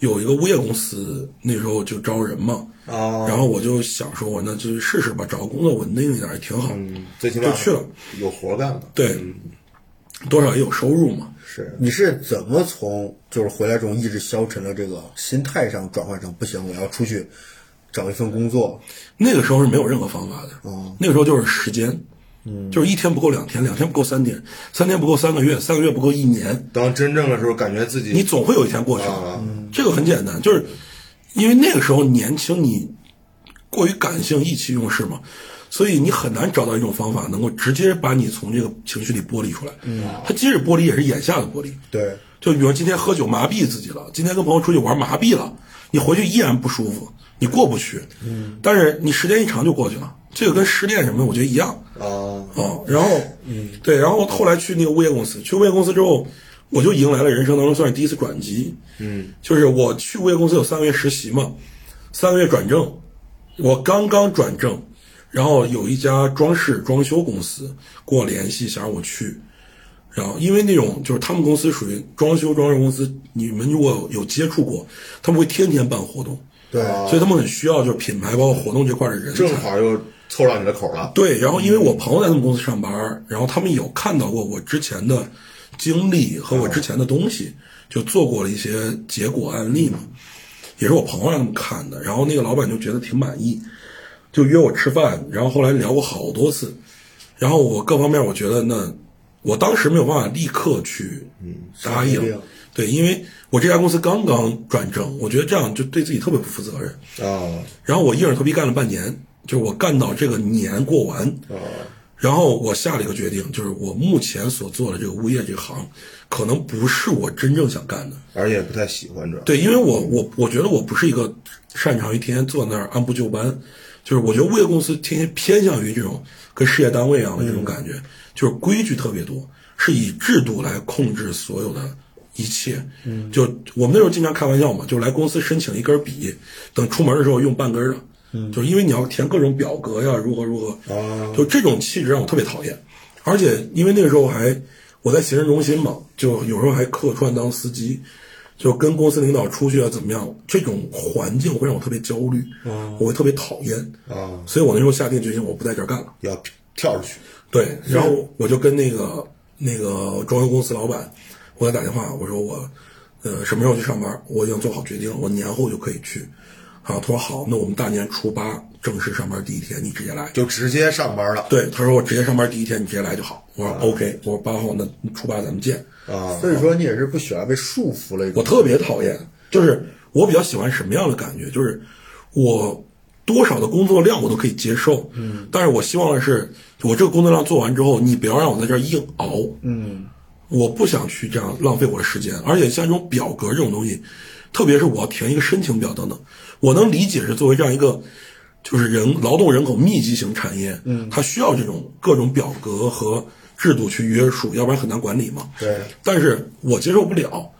有一个物业公司那时候就招人嘛，哦然后我就想说，我那就试试吧，找个工作稳定一点也挺好，嗯，最起码就去了，有活干了。对，多少也有收入嘛。是你是怎么从就是回来这种意志消沉的这个心态上转换成不行，我要出去找一份工作？那个时候是没有任何方法的，那个时候就是时间，嗯，就是一天不够两天，两天不够三天，三天不够三个月，三个月不够一年，当真正的时候，感觉自己你总会有一天过去的。啊这个很简单，就是因为那个时候年轻，你过于感性、意气用事嘛，所以你很难找到一种方法能够直接把你从这个情绪里剥离出来。嗯，他即使剥离，也是眼下的剥离。对，就比如说今天喝酒麻痹自己了，今天跟朋友出去玩麻痹了，你回去依然不舒服，你过不去。嗯，但是你时间一长就过去了，这个跟失恋什么的，我觉得一样。啊，哦，然后，嗯，对，然后后来去那个物业公司，去物业公司之后，我就迎来了人生当中算是第一次转机。嗯，就是我去物业公司有三个月实习嘛，三个月转正，我刚刚转正，然后有一家装饰装修公司跟我联系，想让我去。然后，因为那种就是他们公司属于装修装饰公司，你们如果有接触过，他们会天天办活动，对，所以他们很需要就是品牌包括活动这块的人才。正好又凑上你的口了。对，然后因为我朋友在他们公司上班，然后他们有看到过我之前的经历和我之前的东西，就做过了一些结果案例嘛，也是我朋友让他们看的。然后那个老板就觉得挺满意，就约我吃饭，然后后来聊过好多次，然后我各方面我觉得那我当时没有办法立刻去答应对，因为我这家公司刚刚转正，我觉得这样就对自己特别不负责任。啊然后我硬着头皮干了半年，就是我干到这个年过完，啊然后我下了一个决定，就是我目前所做的这个物业这行，可能不是我真正想干的。而且不太喜欢这。对，因为我我我觉得我不是一个擅长于天天坐那儿按部就班，就是我觉得物业公司天天偏向于这种跟事业单位一样的这种感觉，就是规矩特别多，是以制度来控制所有的一切。嗯，就我们那时候经常开玩笑嘛，就来公司申请一根笔，等出门的时候用半根儿了。嗯，就是因为你要填各种表格呀，如何如何。啊就这种气质让我特别讨厌，而且因为那个时候还我在行政中心嘛，就有时候还客串当司机，就跟公司领导出去啊怎么样，这种环境会让我特别焦虑，我会特别讨厌，啊，所以我那时候下定决心我不在这儿干了。要跳出去。对，然后我就跟那个那个装修公司老板，我给他打电话，我说我呃什么时候去上班，我已经做好决定了，我年后就可以去。啊，他说好，那我们大年初八正式上班第一天，你直接来。就直接上班了对，他说我直接上班第一天你直接来就好。我说 OK，我说八号那初八咱们见。啊所以说你也是不喜欢被束缚了一个。我特别讨厌，就是我比较喜欢什么样的感觉，就是我多少的工作量我都可以接受，嗯，但是我希望的是，我这个工作量做完之后，你不要让我在这儿硬熬，嗯，我不想去这样浪费我的时间，而且像这种表格这种东西，特别是我要填一个申请表等等，我能理解是作为这样一个就是人劳动人口密集型产业，嗯，它需要这种各种表格和制度去约束，要不然很难管理嘛。对，但是我接受不了，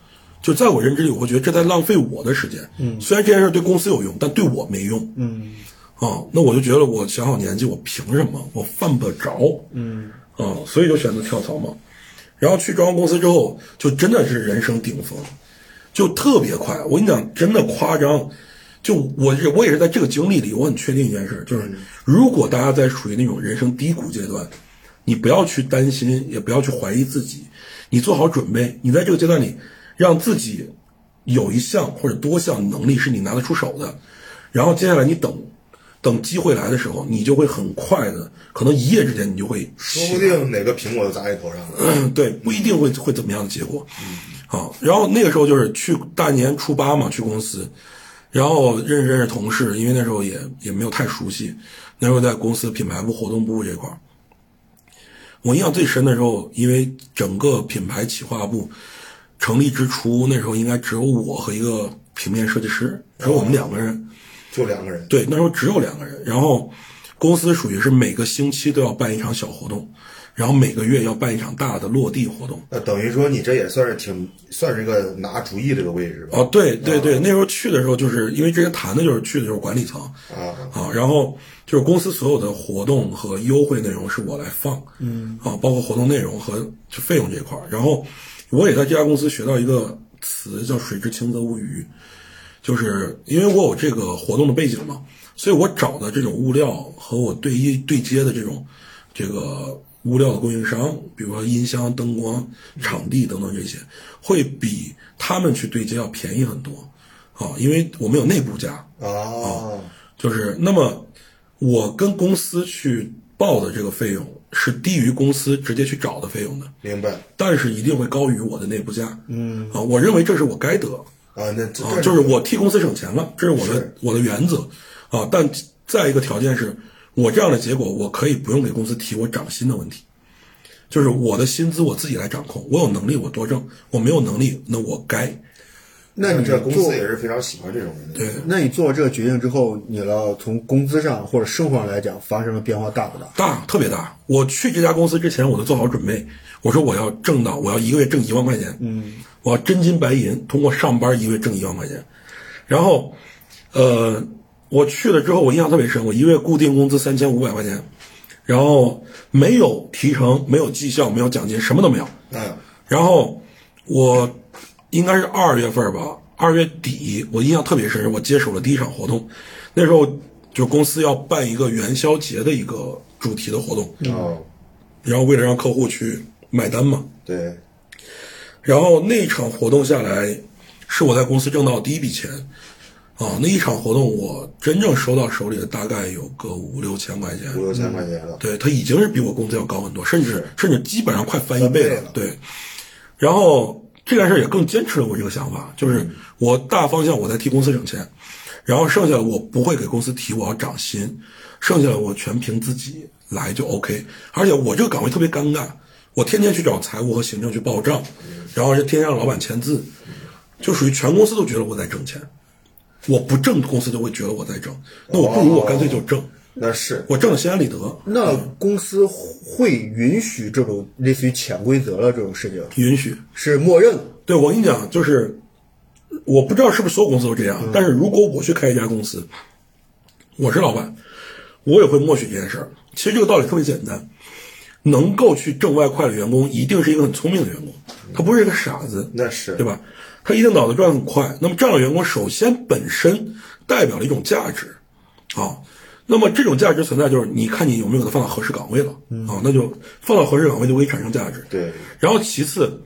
就在我认知里，我会觉得这在浪费我的时间。嗯，虽然这件事对公司有用，但对我没用。嗯，啊，那我就觉得我小小年纪，我凭什么？我犯不着。嗯，啊，所以就选择跳槽嘛。然后去装修公司之后，就真的是人生顶峰，就特别快。我跟你讲，真的夸张。就我是我也是在这个经历里，我很确定一件事，就是如果大家在属于那种人生低谷阶段，你不要去担心，也不要去怀疑自己，你做好准备，你在这个阶段里，让自己有一项或者多项能力是你拿得出手的，然后接下来你等，等机会来的时候，你就会很快的，可能一夜之间你就会说不定哪个苹果就砸你头上了。嗯，对，不一定会会怎么样的结果。好，然后那个时候就是去大年初八嘛，去公司，然后认识认识同事，因为那时候也也没有太熟悉，那时候在公司品牌部、活动部这块儿，我印象最深的时候，因为整个品牌企划部成立之初，那时候应该只有我和一个平面设计师，只有我们两个人。就两个人，对，那时候只有两个人，然后公司属于是每个星期都要办一场小活动，然后每个月要办一场大的落地活动。那等于说你这也算是挺算是一个拿主意这个位置吧？哦，对对对，那时候去的时候，就是因为之前谈的就是去的就是管理层啊啊，然后就是公司所有的活动和优惠内容是我来放，嗯啊，包括活动内容和就费用这块儿。然后我也在这家公司学到一个词叫“水至清则无鱼”，就是因为我有这个活动的背景嘛，所以我找的这种物料和我对一对接的这种这个物料的供应商，比如说音箱、灯光、场地等等这些，会比他们去对接要便宜很多。啊，因为我们有内部价，啊，就是那么我跟公司去报的这个费用是低于公司直接去找的费用的，明白。但是一定会高于我的内部价。嗯。啊，我认为这是我该得。啊？那啊，就是我替公司省钱了，这是我的我的原则。啊。但再一个条件是我这样的结果，我可以不用给公司提我涨薪的问题，就是我的薪资我自己来掌控，我有能力我多挣，我没有能力那我该。那你这公司也是非常喜欢这种人的。对，那你做了这个决定之后，你了从工资上或者生活上来讲发生了变化大不大？大特别大。我去这家公司之前，我都做好准备，我说我要挣到，我要一个月挣一万块钱，嗯，我要真金白银，通过上班一个月挣一万块钱。然后，呃，我去了之后，我印象特别深，我一个月固定工资三千五百块钱，然后没有提成，没有绩效，没有奖金，什么都没有。嗯，然后我应该是二月份吧，二月底，我印象特别深，我接手了第一场活动，那时候就公司要办一个元宵节的一个主题的活动，哦，然后为了让客户去买单嘛，对，然后那场活动下来，是我在公司挣到第一笔钱，啊，那一场活动我真正收到手里的大概有个五六千块钱，五六千块钱了。对他已经是比我工资要高很多，甚至甚至基本上快翻一倍了。倍了对，然后这件事儿也更坚持了我这个想法，就是我大方向我在替公司挣钱，然后剩下的我不会给公司提我要涨薪，剩下的我全凭自己来就 OK。而且我这个岗位特别尴尬，我天天去找财务和行政去报账，然后是天天让老板签字，就属于全公司都觉得我在挣钱。我不挣，公司就会觉得我在挣，那我不如我干脆就挣，那是我挣了心安理得。那公司会允许这种类似于潜规则了这种事情，允许。是默认。对我跟你讲，就是我不知道是不是所有公司都这样，但是如果我去开一家公司，我是老板，我也会默许这件事儿。其实这个道理特别简单，能够去挣外快的员工，一定是一个很聪明的员工，他不是一个傻子，那是对吧？他一定脑子转得很快。那么这样的员工，首先本身代表了一种价值，啊，那么这种价值存在就是你看你有没有给他放到合适岗位了，啊，那就放到合适岗位就可以产生价值。对，然后其次，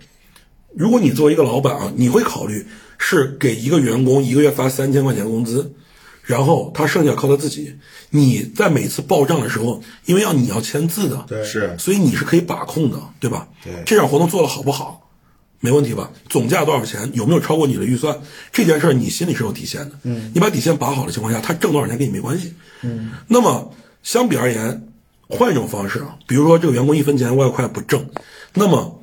如果你作为一个老板啊，你会考虑是给一个员工一个月发三千块钱工资，然后他剩下靠他自己。你在每次报账的时候，因为要你要签字的，对是所以你是可以把控的，对吧？对这场活动做的好不好，没问题吧？总价多少钱，有没有超过你的预算，这件事儿你心里是有底线的。嗯，你把底线把好的情况下，他挣多少钱跟你没关系。嗯，那么相比而言，换一种方式啊，比如说这个员工一分钱外快不挣，那么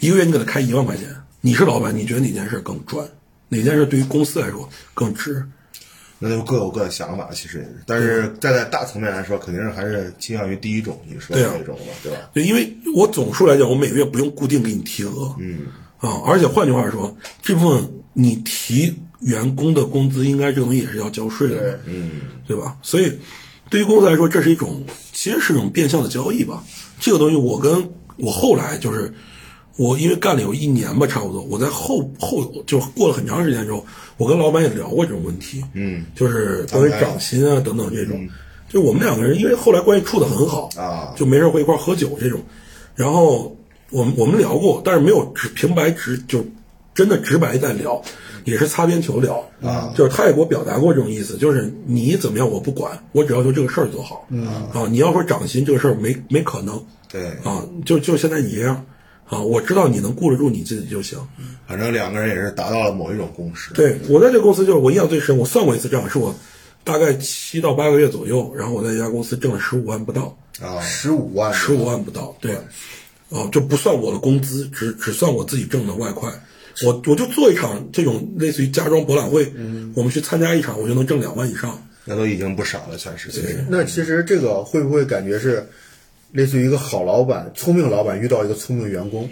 一个月你给他开一万块钱，你是老板，你觉得哪件事更赚？哪件事对于公司来说更值？那就各有各的想法，其实也是。但是站在大层面来说，肯定是还是倾向于第一种你说的那种吧，对吧？对，因为我总数来讲，我每个月不用固定给你提额，嗯，啊，而且换句话说，这部分你提员工的工资，应该这个东西也是要交税的，嗯，对吧？所以对于公司来说，这是一种其实是一种变相的交易吧。这个东西，我跟我后来就是我因为干了有一年吧，差不多，我在后后就过了很长时间之后，我跟老板也聊过这种问题，嗯，就是关于涨薪啊等等这种，就我们两个人因为后来关系处的很好啊就没事会一块儿喝酒这种，然后我们我们聊过，但是没有直平白直就真的直白在聊，也是擦边球聊啊，就是他也给我表达过这种意思，就是你怎么样我不管，我只要求这个事儿做好，嗯。啊，你要说涨薪这个事儿没没可能对，啊，就就现在你这样啊，我知道你能顾得住你自己就行，反正两个人也是达到了某一种共识。对我在这个公司就是我印象最深，我算过一次账，是我大概七到八个月左右，然后我在一家公司挣了十五万不到，啊，十五万，十五万不到，对，哦，就不算我的工资，只只算我自己挣的外快。我我就做一场这种类似于家装博览会，我们去参加一场，我就能挣两万以上。那都已经不少了，确实。其实那其实这个会不会感觉是类似于一个好老板、聪明老板遇到一个聪明员工，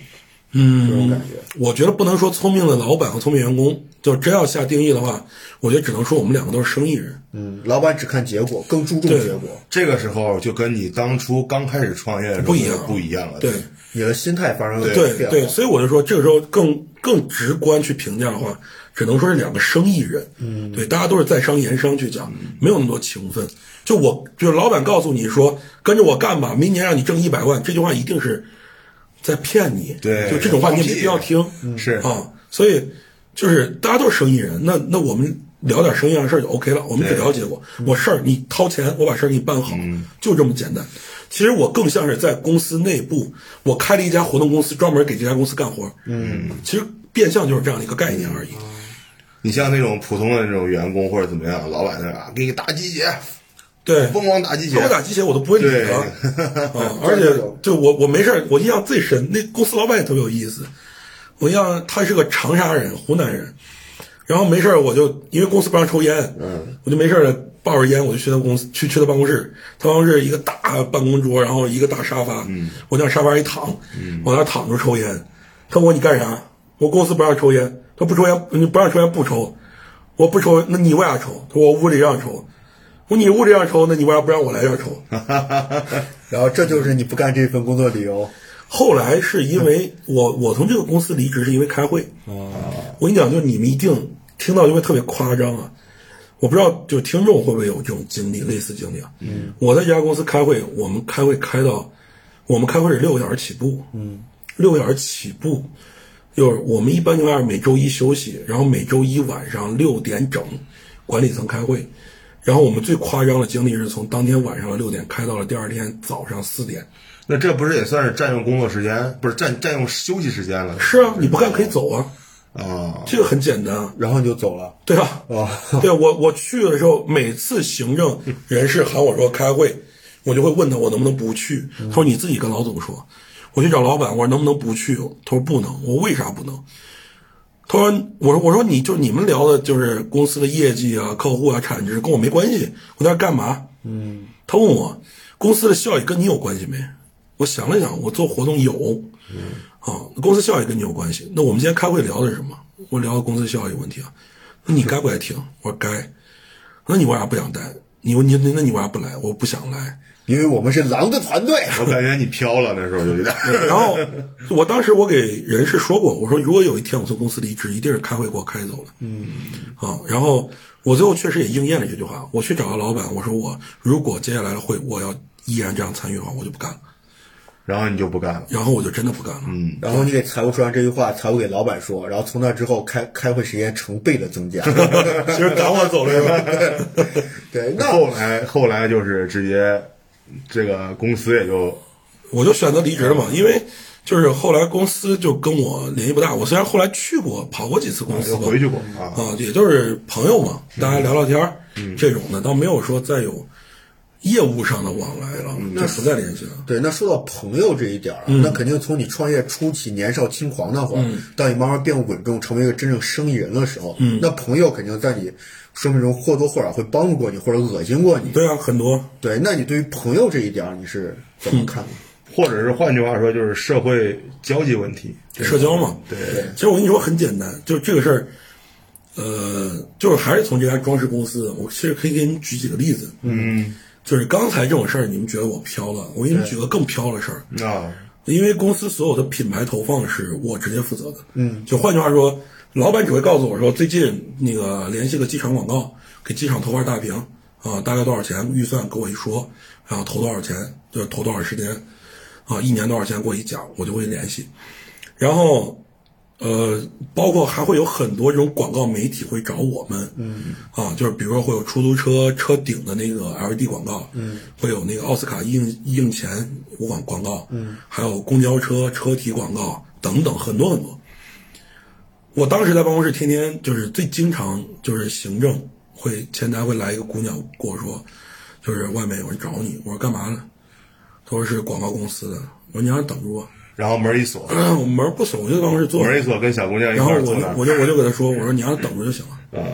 嗯，这种感觉？我觉得不能说聪明的老板和聪明员工，就真要下定义的话，我觉得只能说我们两个都是生意人。嗯，老板只看结果，更注重结果。这个时候就跟你当初刚开始创业的时候不一样不一样了。对，你的心态发生了对变化。对，所以我就说，这个时候更更直观去评价的话，只能说是两个生意人。嗯，对，大家都是在商言商去讲，没有那么多情分。就我，就是老板告诉你说跟着我干吧，明年让你挣一百万，这句话一定是在骗你。对就这种话你也没必要听。是啊，所以就是大家都是生意人，那那我们聊点生意上的事儿就 OK 了，我们只了解过。我事儿你掏钱，我把事儿给你办好，就这么简单。其实我更像是在公司内部，我开了一家活动公司，专门给这家公司干活。嗯，其实变相就是这样的一个概念而已。你像那种普通的那种员工或者怎么样，老板那啊，给你打鸡血，对，疯狂打鸡血。他，我打鸡血我都不会理他啊，而且就我我没事儿，我印象最深，那公司老板也特别有意思。我印象他是个长沙人，湖南人，然后没事儿我就因为公司不让抽烟，嗯，我就没事儿了抱着烟我就去他公司去去他办公室，他办公室一个大办公桌，然后一个大沙发，嗯，我就往沙发上一躺，往那儿躺着抽烟。他问我你干啥？我公司不让抽烟，他不抽烟，你不让抽烟不抽，我不抽，那你为啥抽？他说我屋里让抽。我你屋这样抽，那你为啥不让我来这儿抽？然后这就是你不干这份工作理由。后来是因为我我从这个公司离职是因为开会。我跟你讲，就是你们一定听到就会特别夸张啊！我不知道就听众会不会有这种经历，类似经历啊？嗯，我在这家公司开会，我们开会开到，我们开会是六个小时起步，嗯，六个小时起步，就是我们一般情况下每周一休息，然后每周一晚上六点整管理层开会，然后我们最夸张的经历是从当天晚上的六点开到了第二天早上四点。那这不是也算是占用工作时间，不是占占用休息时间了？是啊，你不干可以走啊，啊，这个很简单啊。然后你就走了。对吧啊，哦，对啊，我我去的时候，每次行政人事喊我说开会，我就会问他我能不能不去。他说你自己跟老总说。我去找老板，我说能不能不去？他说不能。我说为啥不能？他说我说我说你就你们聊的就是公司的业绩啊、客户啊、产值，跟我没关系。我在这干嘛？嗯。他问我公司的效益跟你有关系没？我想了想，我做活动有。啊，公司效益跟你有关系。那我们今天开会聊的是什么？我聊的公司效益问题啊。那你该不该听？我说该。那你为啥不想待？你你那那你为啥不来？我不想来。因为我们是狼的团队。我感觉你飘了，那时候就有点。然后我当时我给人事说过，我说如果有一天我从公司离职，一定是开会给我开走了。嗯。啊，然后我最后确实也应验了这句话。我去找个老板，我说我如果接下来的会我要依然这样参与的话，我就不干了。然后你就不干了。然后我就真的不干了。嗯，然后你给财务说完这句话，财务给老板说，然后从那之后开开会时间成倍的增加。其实赶我走了是吧？对，那后来后来就是直接这个公司也就我就选择离职了嘛，因为就是后来公司就跟我联系不大。我虽然后来去过跑过几次公司吧，回去过啊。啊，也就是朋友嘛，大家聊聊天儿，这种的，倒没有说再有业务上的往来了，那不再联系了。对，那说到朋友这一点儿啊，那肯定从你创业初期年少轻狂那会儿，到你慢慢变稳重，成为一个真正生意人的时候，那朋友肯定在你生命中或多或少会帮助过你，或者恶心过你。对啊，很多对，那你对于朋友这一点儿你是怎么看的？或者是换句话说，就是社会交际问题。社交嘛。对，其实我跟你说很简单，就这个事儿，呃，就是还是从这家装饰公司，我其实可以给你举几个例子。嗯就是刚才这种事儿，你们觉得我飘了，我给你们举个更飘的事儿。啊，因为公司所有的品牌投放是我直接负责的。嗯，就换句话说，老板只会告诉我说，最近那个联系个机场广告，给机场投块大屏啊，大概多少钱，预算给我一说，然后投多少钱，就投多少时间，啊，一年多少钱给我一讲，我就会联系。然后，呃，包括还会有很多这种广告媒体会找我们，嗯，啊，就是比如说会有出租车车顶的那个 LED 广告，嗯，会有那个奥斯卡映映前广广告，嗯，还有公交车车体广告等等，很多很多。我当时在办公室，天天就是最经常就是行政会前台会来一个姑娘跟我说，就是外面有人找你，我说干嘛呢？他说是广告公司的，我说你让他等着我。然后门一锁，我 门不锁，我就在办公室坐着。门一锁，跟小姑娘一然后块儿坐那儿。我就我就我就给他说，我说你让他等着就行了。啊，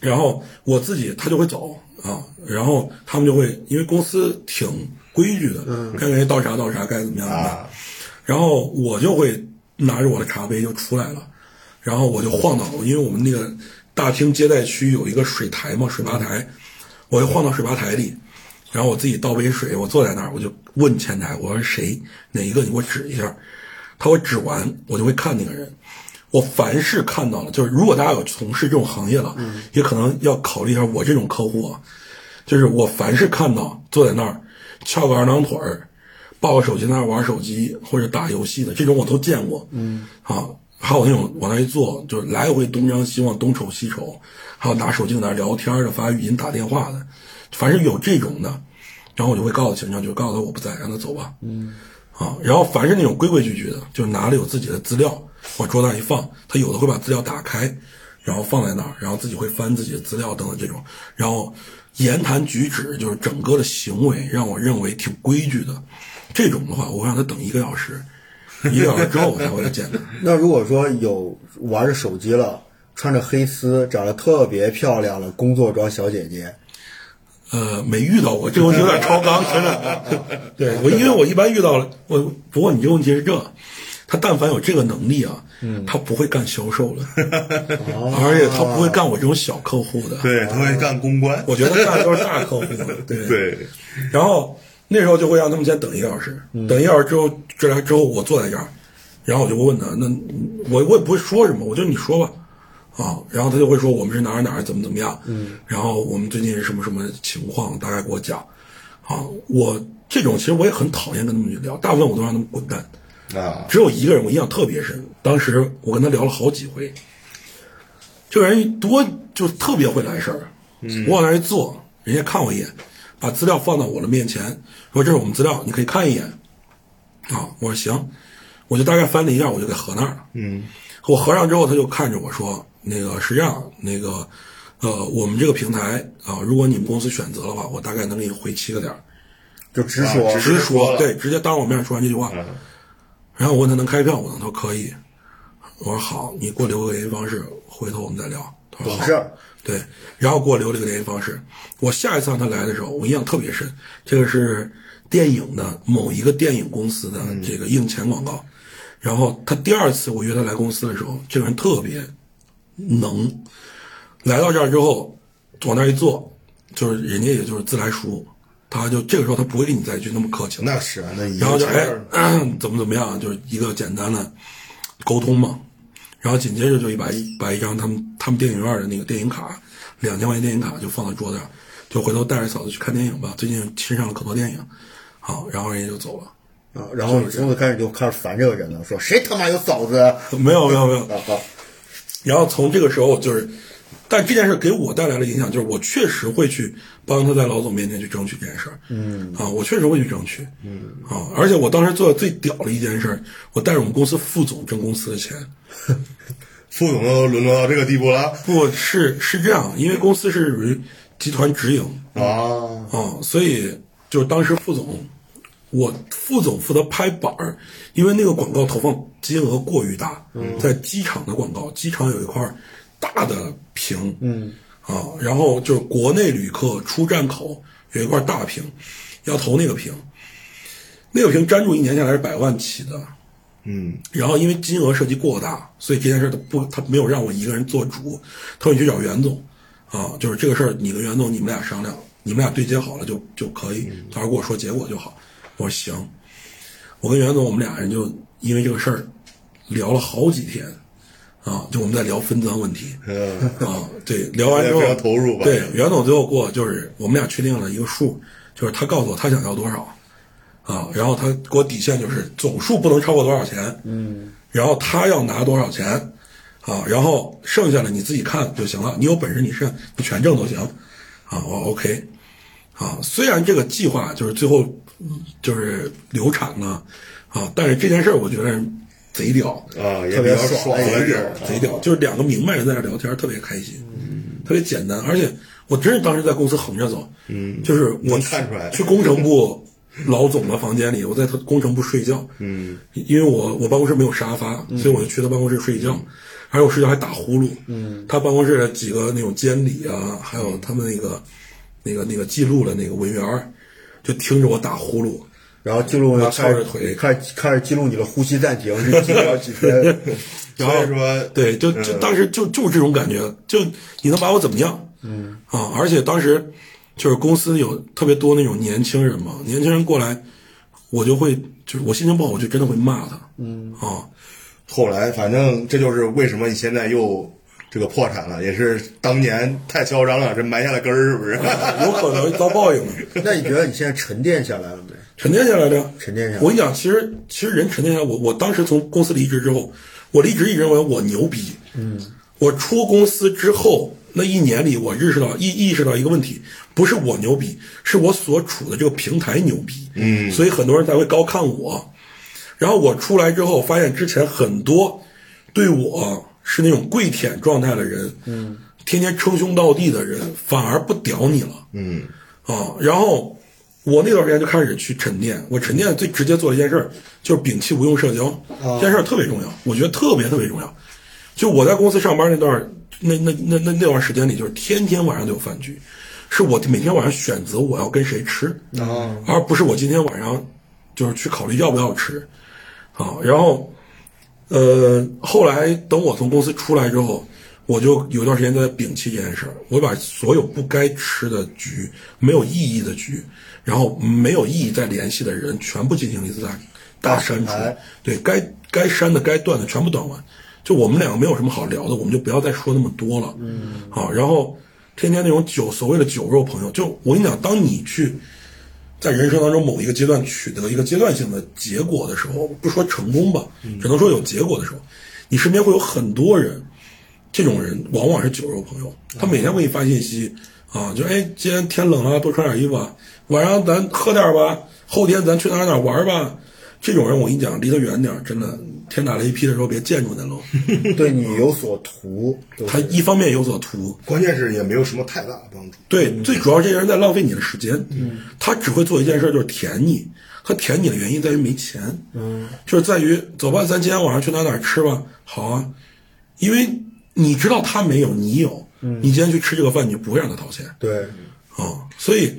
然后我自己他就会走啊，然后他们就会因为公司挺规矩的，该给人倒啥倒啥，该怎么样怎么样啊。然后我就会拿着我的茶杯就出来了，然后我就晃到，因为我们那个大厅接待区有一个水台嘛，水吧台，我就晃到水吧台里，然后我自己倒杯水，我坐在那儿，我就问前台，我说谁？哪一个？你给我指一下，他给我指完，我就会看那个人。我凡是看到了，就是如果大家有从事这种行业了，也可能要考虑一下我这种客户啊，就是我凡是看到坐在那儿翘个二郎腿儿，抱个手机在那儿玩手机或者打游戏的这种我都见过，嗯，啊，还有那种往那一坐就是来回东张西望东瞅西瞅，还有拿手机在那儿聊天的发语音打电话的，凡是有这种的，然后我就会告诉行政，就告诉他我不在，让他走吧，嗯，啊，然后凡是那种规规矩矩的，就拿了有自己的资料往桌子上一放，他有的会把资料打开，然后放在那儿，然后自己会翻自己的资料等等这种，然后言谈举止，就是整个的行为，让我认为挺规矩的。这种的话，我会让他等一个小时，一个小时之后我才会来见他。那如果说有玩着手机了，穿着黑丝，长得特别漂亮的工作装小姐姐，呃，没遇到过，这有点超纲，真的。对我，因为我一般遇到了我，不过你这个问题是这，他但凡有这个能力啊，他不会干销售的，而且他不会干我这种小客户的。对，他会干公关。我觉得他干的都是大客户的，对。对，然后那时候就会让他们先等一个小时，等一个小时之后，这来之后我坐在这儿，然后我就会问他，那我我也不会说什么，我就你说吧，啊，然后他就会说我们是哪儿哪儿怎么怎么样，嗯，然后我们最近是什么什么情况，大概给我讲，啊，我这种其实我也很讨厌跟他们去聊，大部分我都让他们滚蛋，啊，只有一个人我印象特别深，当时我跟他聊了好几回，这个人一多就特别会来事儿，我往那儿一坐，人家看我一眼，把资料放到我的面前，说这是我们资料，你可以看一眼，啊，我说行，我就大概翻了一下，我就给合那儿了，嗯，我合上之后，他就看着我说，那个是这样，那个呃，我们这个平台啊，如果你们公司选择的话，我大概能给你回七个点儿。就直说，啊直直说对，直接当我面说完这句话。嗯然后我问他能开票吗？他说可以。我说好，你给我留个联系方式，回头我们再聊。他说好。对，然后给我留了一个联系方式。我下一次让他来的时候，我印象特别深。这个是电影的某一个电影公司的这个硬钱广告。然后他第二次我约他来公司的时候，这个人特别能。来到这儿之后，往那儿一坐，就是人家也就是自来熟，他就这个时候他不会跟你再去那么客气了。那是啊，那一然后就个钱哎儿 怎么怎么样，就是一个简单的沟通嘛。然后紧接着就一把一把一张他们他们电影院的那个电影卡，两千块钱电影卡就放在桌子上，就回头带着嫂子去看电影吧。最近新上了可多电影，好，然后人家就走了。啊，然后你从此开始就开始烦这个人了，说谁他妈有嫂子啊？没有没有没有，啊啊然后从这个时候就是，但这件事给我带来的影响，就是我确实会去帮他在老总面前去争取这件事儿。嗯，啊，我确实会去争取。嗯，啊，而且我当时做的最屌的一件事儿，我带着我们公司副总挣公司的钱。副总都沦落到这个地步了不是是这样，因为公司是属于集团直营啊！啊，所以就是当时副总，我副总负责拍板儿，因为那个广告投放金额过于大，在机场的广告，机场有一块大的屏，嗯啊，然后就是国内旅客出站口有一块大屏，要投那个屏，那个屏粘住一年下来是百万起的，嗯，然后因为金额涉及过大，所以这件事儿他不，他没有让我一个人做主，他说你去找袁总，啊，就是这个事儿你跟袁总你们俩商量，你们俩对接好了就就可以，到时候跟我说结果就好。我说行，我跟袁总我们俩人就因为这个事儿聊了好几天，啊，就我们在聊分赃问题，嗯啊，对，聊完之后投入吧对，袁总最后给我就是我们俩确定了一个数，就是他告诉我他想要多少，啊，然后他给我底线就是总数不能超过多少钱，嗯，然后他要拿多少钱，啊，然后剩下的你自己看就行了，你有本事你是你全挣都行，啊，我 OK，啊，虽然这个计划就是最后嗯就是流产了，啊，但是这件事儿我觉得贼屌，啊，也特别爽爽了这儿贼屌，就是两个明白人在那聊天，特别开心，特别简单，而且我真是当时在公司横着走，嗯，就是我看出来。去工程部老总的房间里，我在他工程部睡觉，嗯，因为我我办公室没有沙发，所以我就去他办公室睡觉，而且我睡觉还打呼噜，嗯，他办公室的几个那种监理啊，还有他们那个那个那个记录的那个文员儿，就听着我打呼噜，然后记录翘着腿。开始开始记录你的呼吸暂停，是记了几天。然后说对，就就当时就就是这种感觉，就你能把我怎么样？嗯。啊，而且当时就是公司有特别多那种年轻人嘛，年轻人过来，我就会就是我心情不好，我就真的会骂他，嗯。啊，后来反正这就是为什么你现在又这个破产了，也是当年太嚣张了，这埋下了根儿，是不是？有可能遭报应的。那你觉得你现在沉淀下来了没？沉淀下来了，沉淀下来我跟你讲，其实其实人沉淀下来，我我当时从公司离职之后，我离职一直认为我牛逼。嗯，我出公司之后那一年里，我认识到意意识到一个问题，不是我牛逼，是我所处的这个平台牛逼。嗯，所以很多人才会高看我。然后我出来之后，发现之前很多对我是那种跪舔状态的人，嗯，天天称兄道弟的人反而不屌你了。嗯啊，然后我那段时间就开始去沉淀。我沉淀最直接做的一件事儿就是摒弃无用社交，这件事儿特别重要，我觉得特别特别重要。就我在公司上班那段儿那那那那那段时间里，就是天天晚上都有饭局，是我每天晚上选择我要跟谁吃，啊，而不是我今天晚上就是去考虑要不要吃，啊，然后，呃，后来等我从公司出来之后，我就有段时间在摒弃这件事儿，我把所有不该吃的局、没有意义的局，然后没有意义再联系的人，全部进行了一次大大删除对该该删的、该断的全部断完。就我们两个没有什么好聊的，我们就不要再说那么多了。嗯，好，然后天天那种酒所谓的酒肉朋友，就我跟你讲，当你去在人生当中某一个阶段取得一个阶段性的结果的时候，不说成功吧，只能说有结果的时候，你身边会有很多人，这种人往往是酒肉朋友，他每天给你发信息啊，就哎，今天天冷了，多穿点衣服啊，晚上咱喝点吧，后天咱去哪儿哪儿玩吧。这种人我跟你讲，离他远点儿，真的，天打雷劈的时候别见着那喽。对你有所图，他一方面有所图，关键是也没有什么太大的帮助。对，最主要这些人在浪费你的时间，他只会做一件事，就是舔你。他舔你的原因在于没钱，嗯，就是在于走吧，咱今天晚上去哪哪儿吃吧，好啊，因为你知道他没有，你有，你今天去吃这个饭，你就不会让他掏钱。对，啊，所以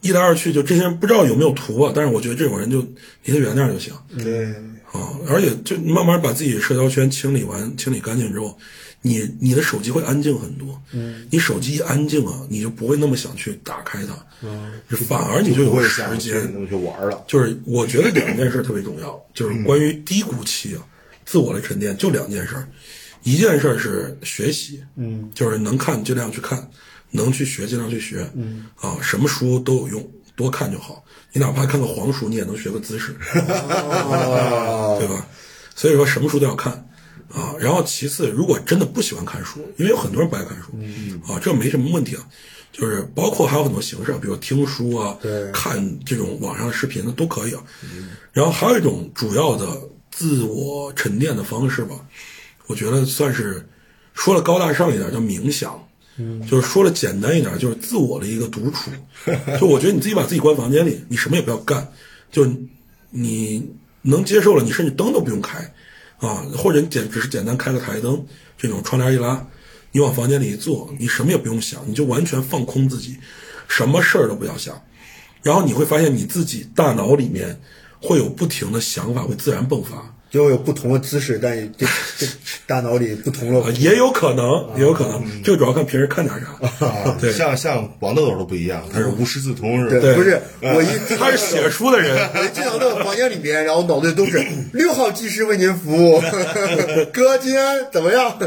一来二去，就这些人不知道有没有图啊，但是我觉得这种人就离他远点儿就行，对，啊，而且就慢慢把自己社交圈清理完、清理干净之后，你你的手机会安静很多。嗯，你手机一安静啊，你就不会那么想去打开它，嗯，反而你就会有时间。去玩了。就是我觉得两件事特别重要，就是关于低谷期啊，自我的沉淀，就两件事儿。一件事儿是学习，嗯，就是能看尽量去看，能去学尽量去学，嗯，啊，什么书都有用，多看就好。你哪怕看个黄书，你也能学个姿势。对吧？所以说什么书都要看啊。然后其次，如果真的不喜欢看书，因为有很多人不爱看书，啊，这没什么问题啊。就是包括还有很多形式啊，比如听书啊，对看这种网上的视频的都可以啊。然后还有一种主要的自我沉淀的方式吧，我觉得算是说了高大上一点叫冥想。就是说了简单一点，就是自我的一个独处。就我觉得你自己把自己关房间里，你什么也不要干，就你能接受了，你甚至灯都不用开，啊，或者你简只是简单开个台灯，这种窗帘一拉，你往房间里一坐，你什么也不用想，你就完全放空自己，什么事儿都不要想，然后你会发现你自己大脑里面会有不停的想法会自然迸发。就有不同的姿势，但也这这 大脑里不同啊，的也有可能，也有可能，这个主要看平时看点啥。啊，对。像像王豆豆都不一样，他是无师自通，是吧？对不是 我一他是写书的人，我进到那个房间里边，然后脑袋都是六号技师为您服务，哥今天怎么样？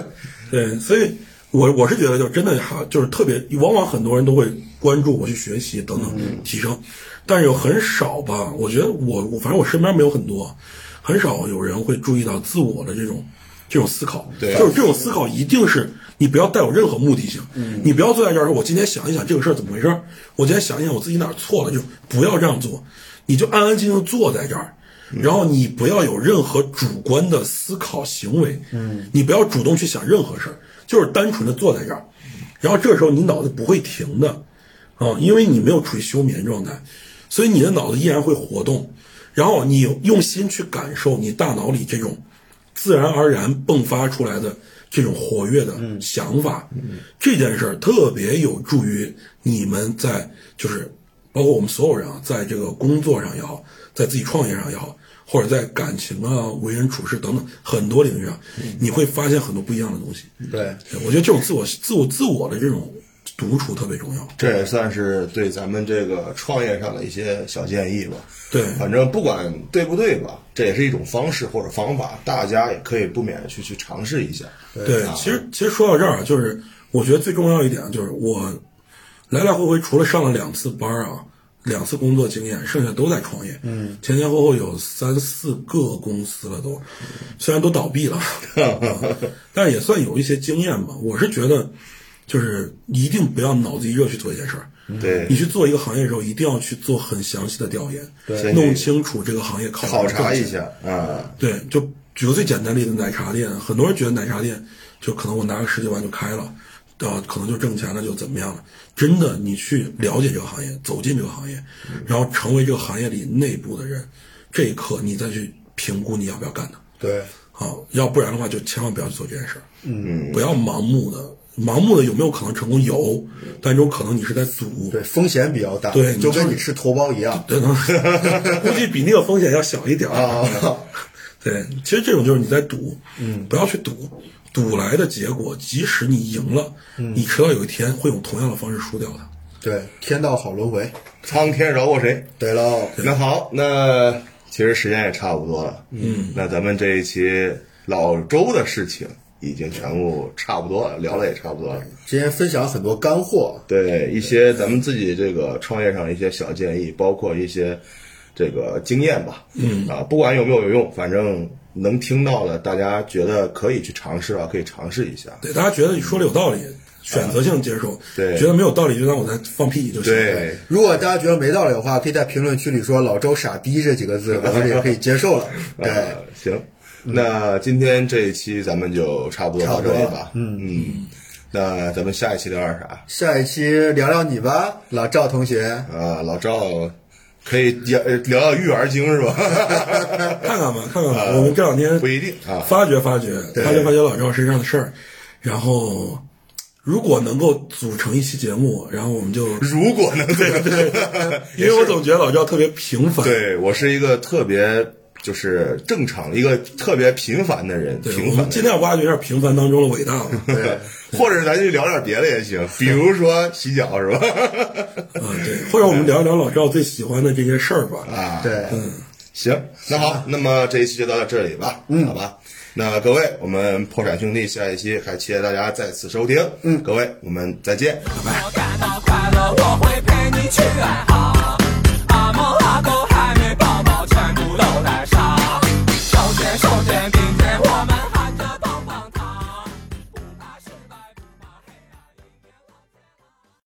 对，所以我我是觉得，就真的哈，就是特别，往往很多人都会关注我去学习等等提升，但是有很少吧，我觉得我我反正我身边没有很多，很少有人会注意到自我的这种这种思考，对。就是这种思考一定是你不要带有任何目的性，嗯。你不要坐在这儿说，我今天想一想这个事儿怎么回事儿，我今天想一想我自己哪儿错了，就不要这样做，你就安安静静坐在这儿。然后你不要有任何主观的思考行为，嗯，你不要主动去想任何事儿，就是单纯的坐在这儿，然后这时候你脑子不会停的，啊，因为你没有处于休眠状态，所以你的脑子依然会活动，然后你用心去感受你大脑里这种自然而然迸发出来的这种活跃的想法，这件事儿特别有助于你们在就是包括我们所有人啊，在这个工作上也好，在自己创业上也好，或者在感情啊、为人处事等等很多领域上，你会发现很多不一样的东西。对，我觉得这种自我、自我、自我的这种独处特别重要。这也算是对咱们这个创业上的一些小建议吧。对，反正不管对不对吧，这也是一种方式或者方法，大家也可以不免地去去尝试一下。对，其实其实说到这儿啊，就是我觉得最重要一点就是我来来回回除了上了两次班啊，两次工作经验，剩下都在创业。嗯，前前后后有三四个公司了都，虽然都倒闭了，啊但也算有一些经验吧。我是觉得，就是一定不要脑子一热去做一件事儿。对你去做一个行业的时候，一定要去做很详细的调研，对弄清楚这个行业考考察一下啊，对，就举个最简单例子，奶茶店，很多人觉得奶茶店就可能我拿个十几万就开了，呃，可能就挣钱了，就怎么样了。真的，你去了解这个行业，走进这个行业，然后成为这个行业里内部的人，这一刻你再去评估你要不要干它。对，好，要不然的话就千万不要去做这件事儿。嗯，不要盲目的，盲目的有没有可能成功？有，但这种可能你是在赌。对，风险比较大，对就跟你就是你吃头孢一样。对，能估计比那个风险要小一点儿啊。对，其实这种就是你在赌，嗯，不要去赌，赌来的结果，即使你赢了，你迟早有一天会用同样的方式输掉的。对，天道好轮回。苍天饶过谁？对喽，那好，那其实时间也差不多了。嗯，那咱们这一期老周的事情已经全部差不多了，聊的也差不多了。今天分享很多干货。对一些咱们自己这个创业上的一些小建议，包括一些这个经验吧。嗯啊，不管有没有用，反正能听到的，大家觉得可以去尝试啊，可以尝试一下。对，大家觉得你说的有道理，选择性接受；对觉得没有道理，就当我在放屁就行。对，如果大家觉得没道理的话，可以在评论区里说“老周傻逼”这几个字，我们也可以接受了。对，呃，行，那今天这一期咱们就差不多到这里吧。嗯。嗯，那咱们下一期聊点啥？下一期聊聊你吧，老赵同学。啊，老赵可以聊聊育儿经是吧？看看吧，看看吧，我们这两天不一定啊。发掘发掘，发掘发掘老赵身上的事儿，然后如果能够组成一期节目，然后我们就，如果能对对。因为我总觉得老赵特别平凡，对我是一个特别就是正常一个特别平凡的人，对，平凡的我们尽量挖掘一下平凡当中的伟大嘛。人，或者咱就聊点别的也行，比如说洗脚是吧？啊，对，或者我们聊一聊老赵最喜欢的这些事儿吧。啊，对，嗯行，那好，那么这一期就到这里吧，嗯，好吧。那各位，我们破产兄弟下一期还期待大家再次收听，嗯，各位，我们再见。我感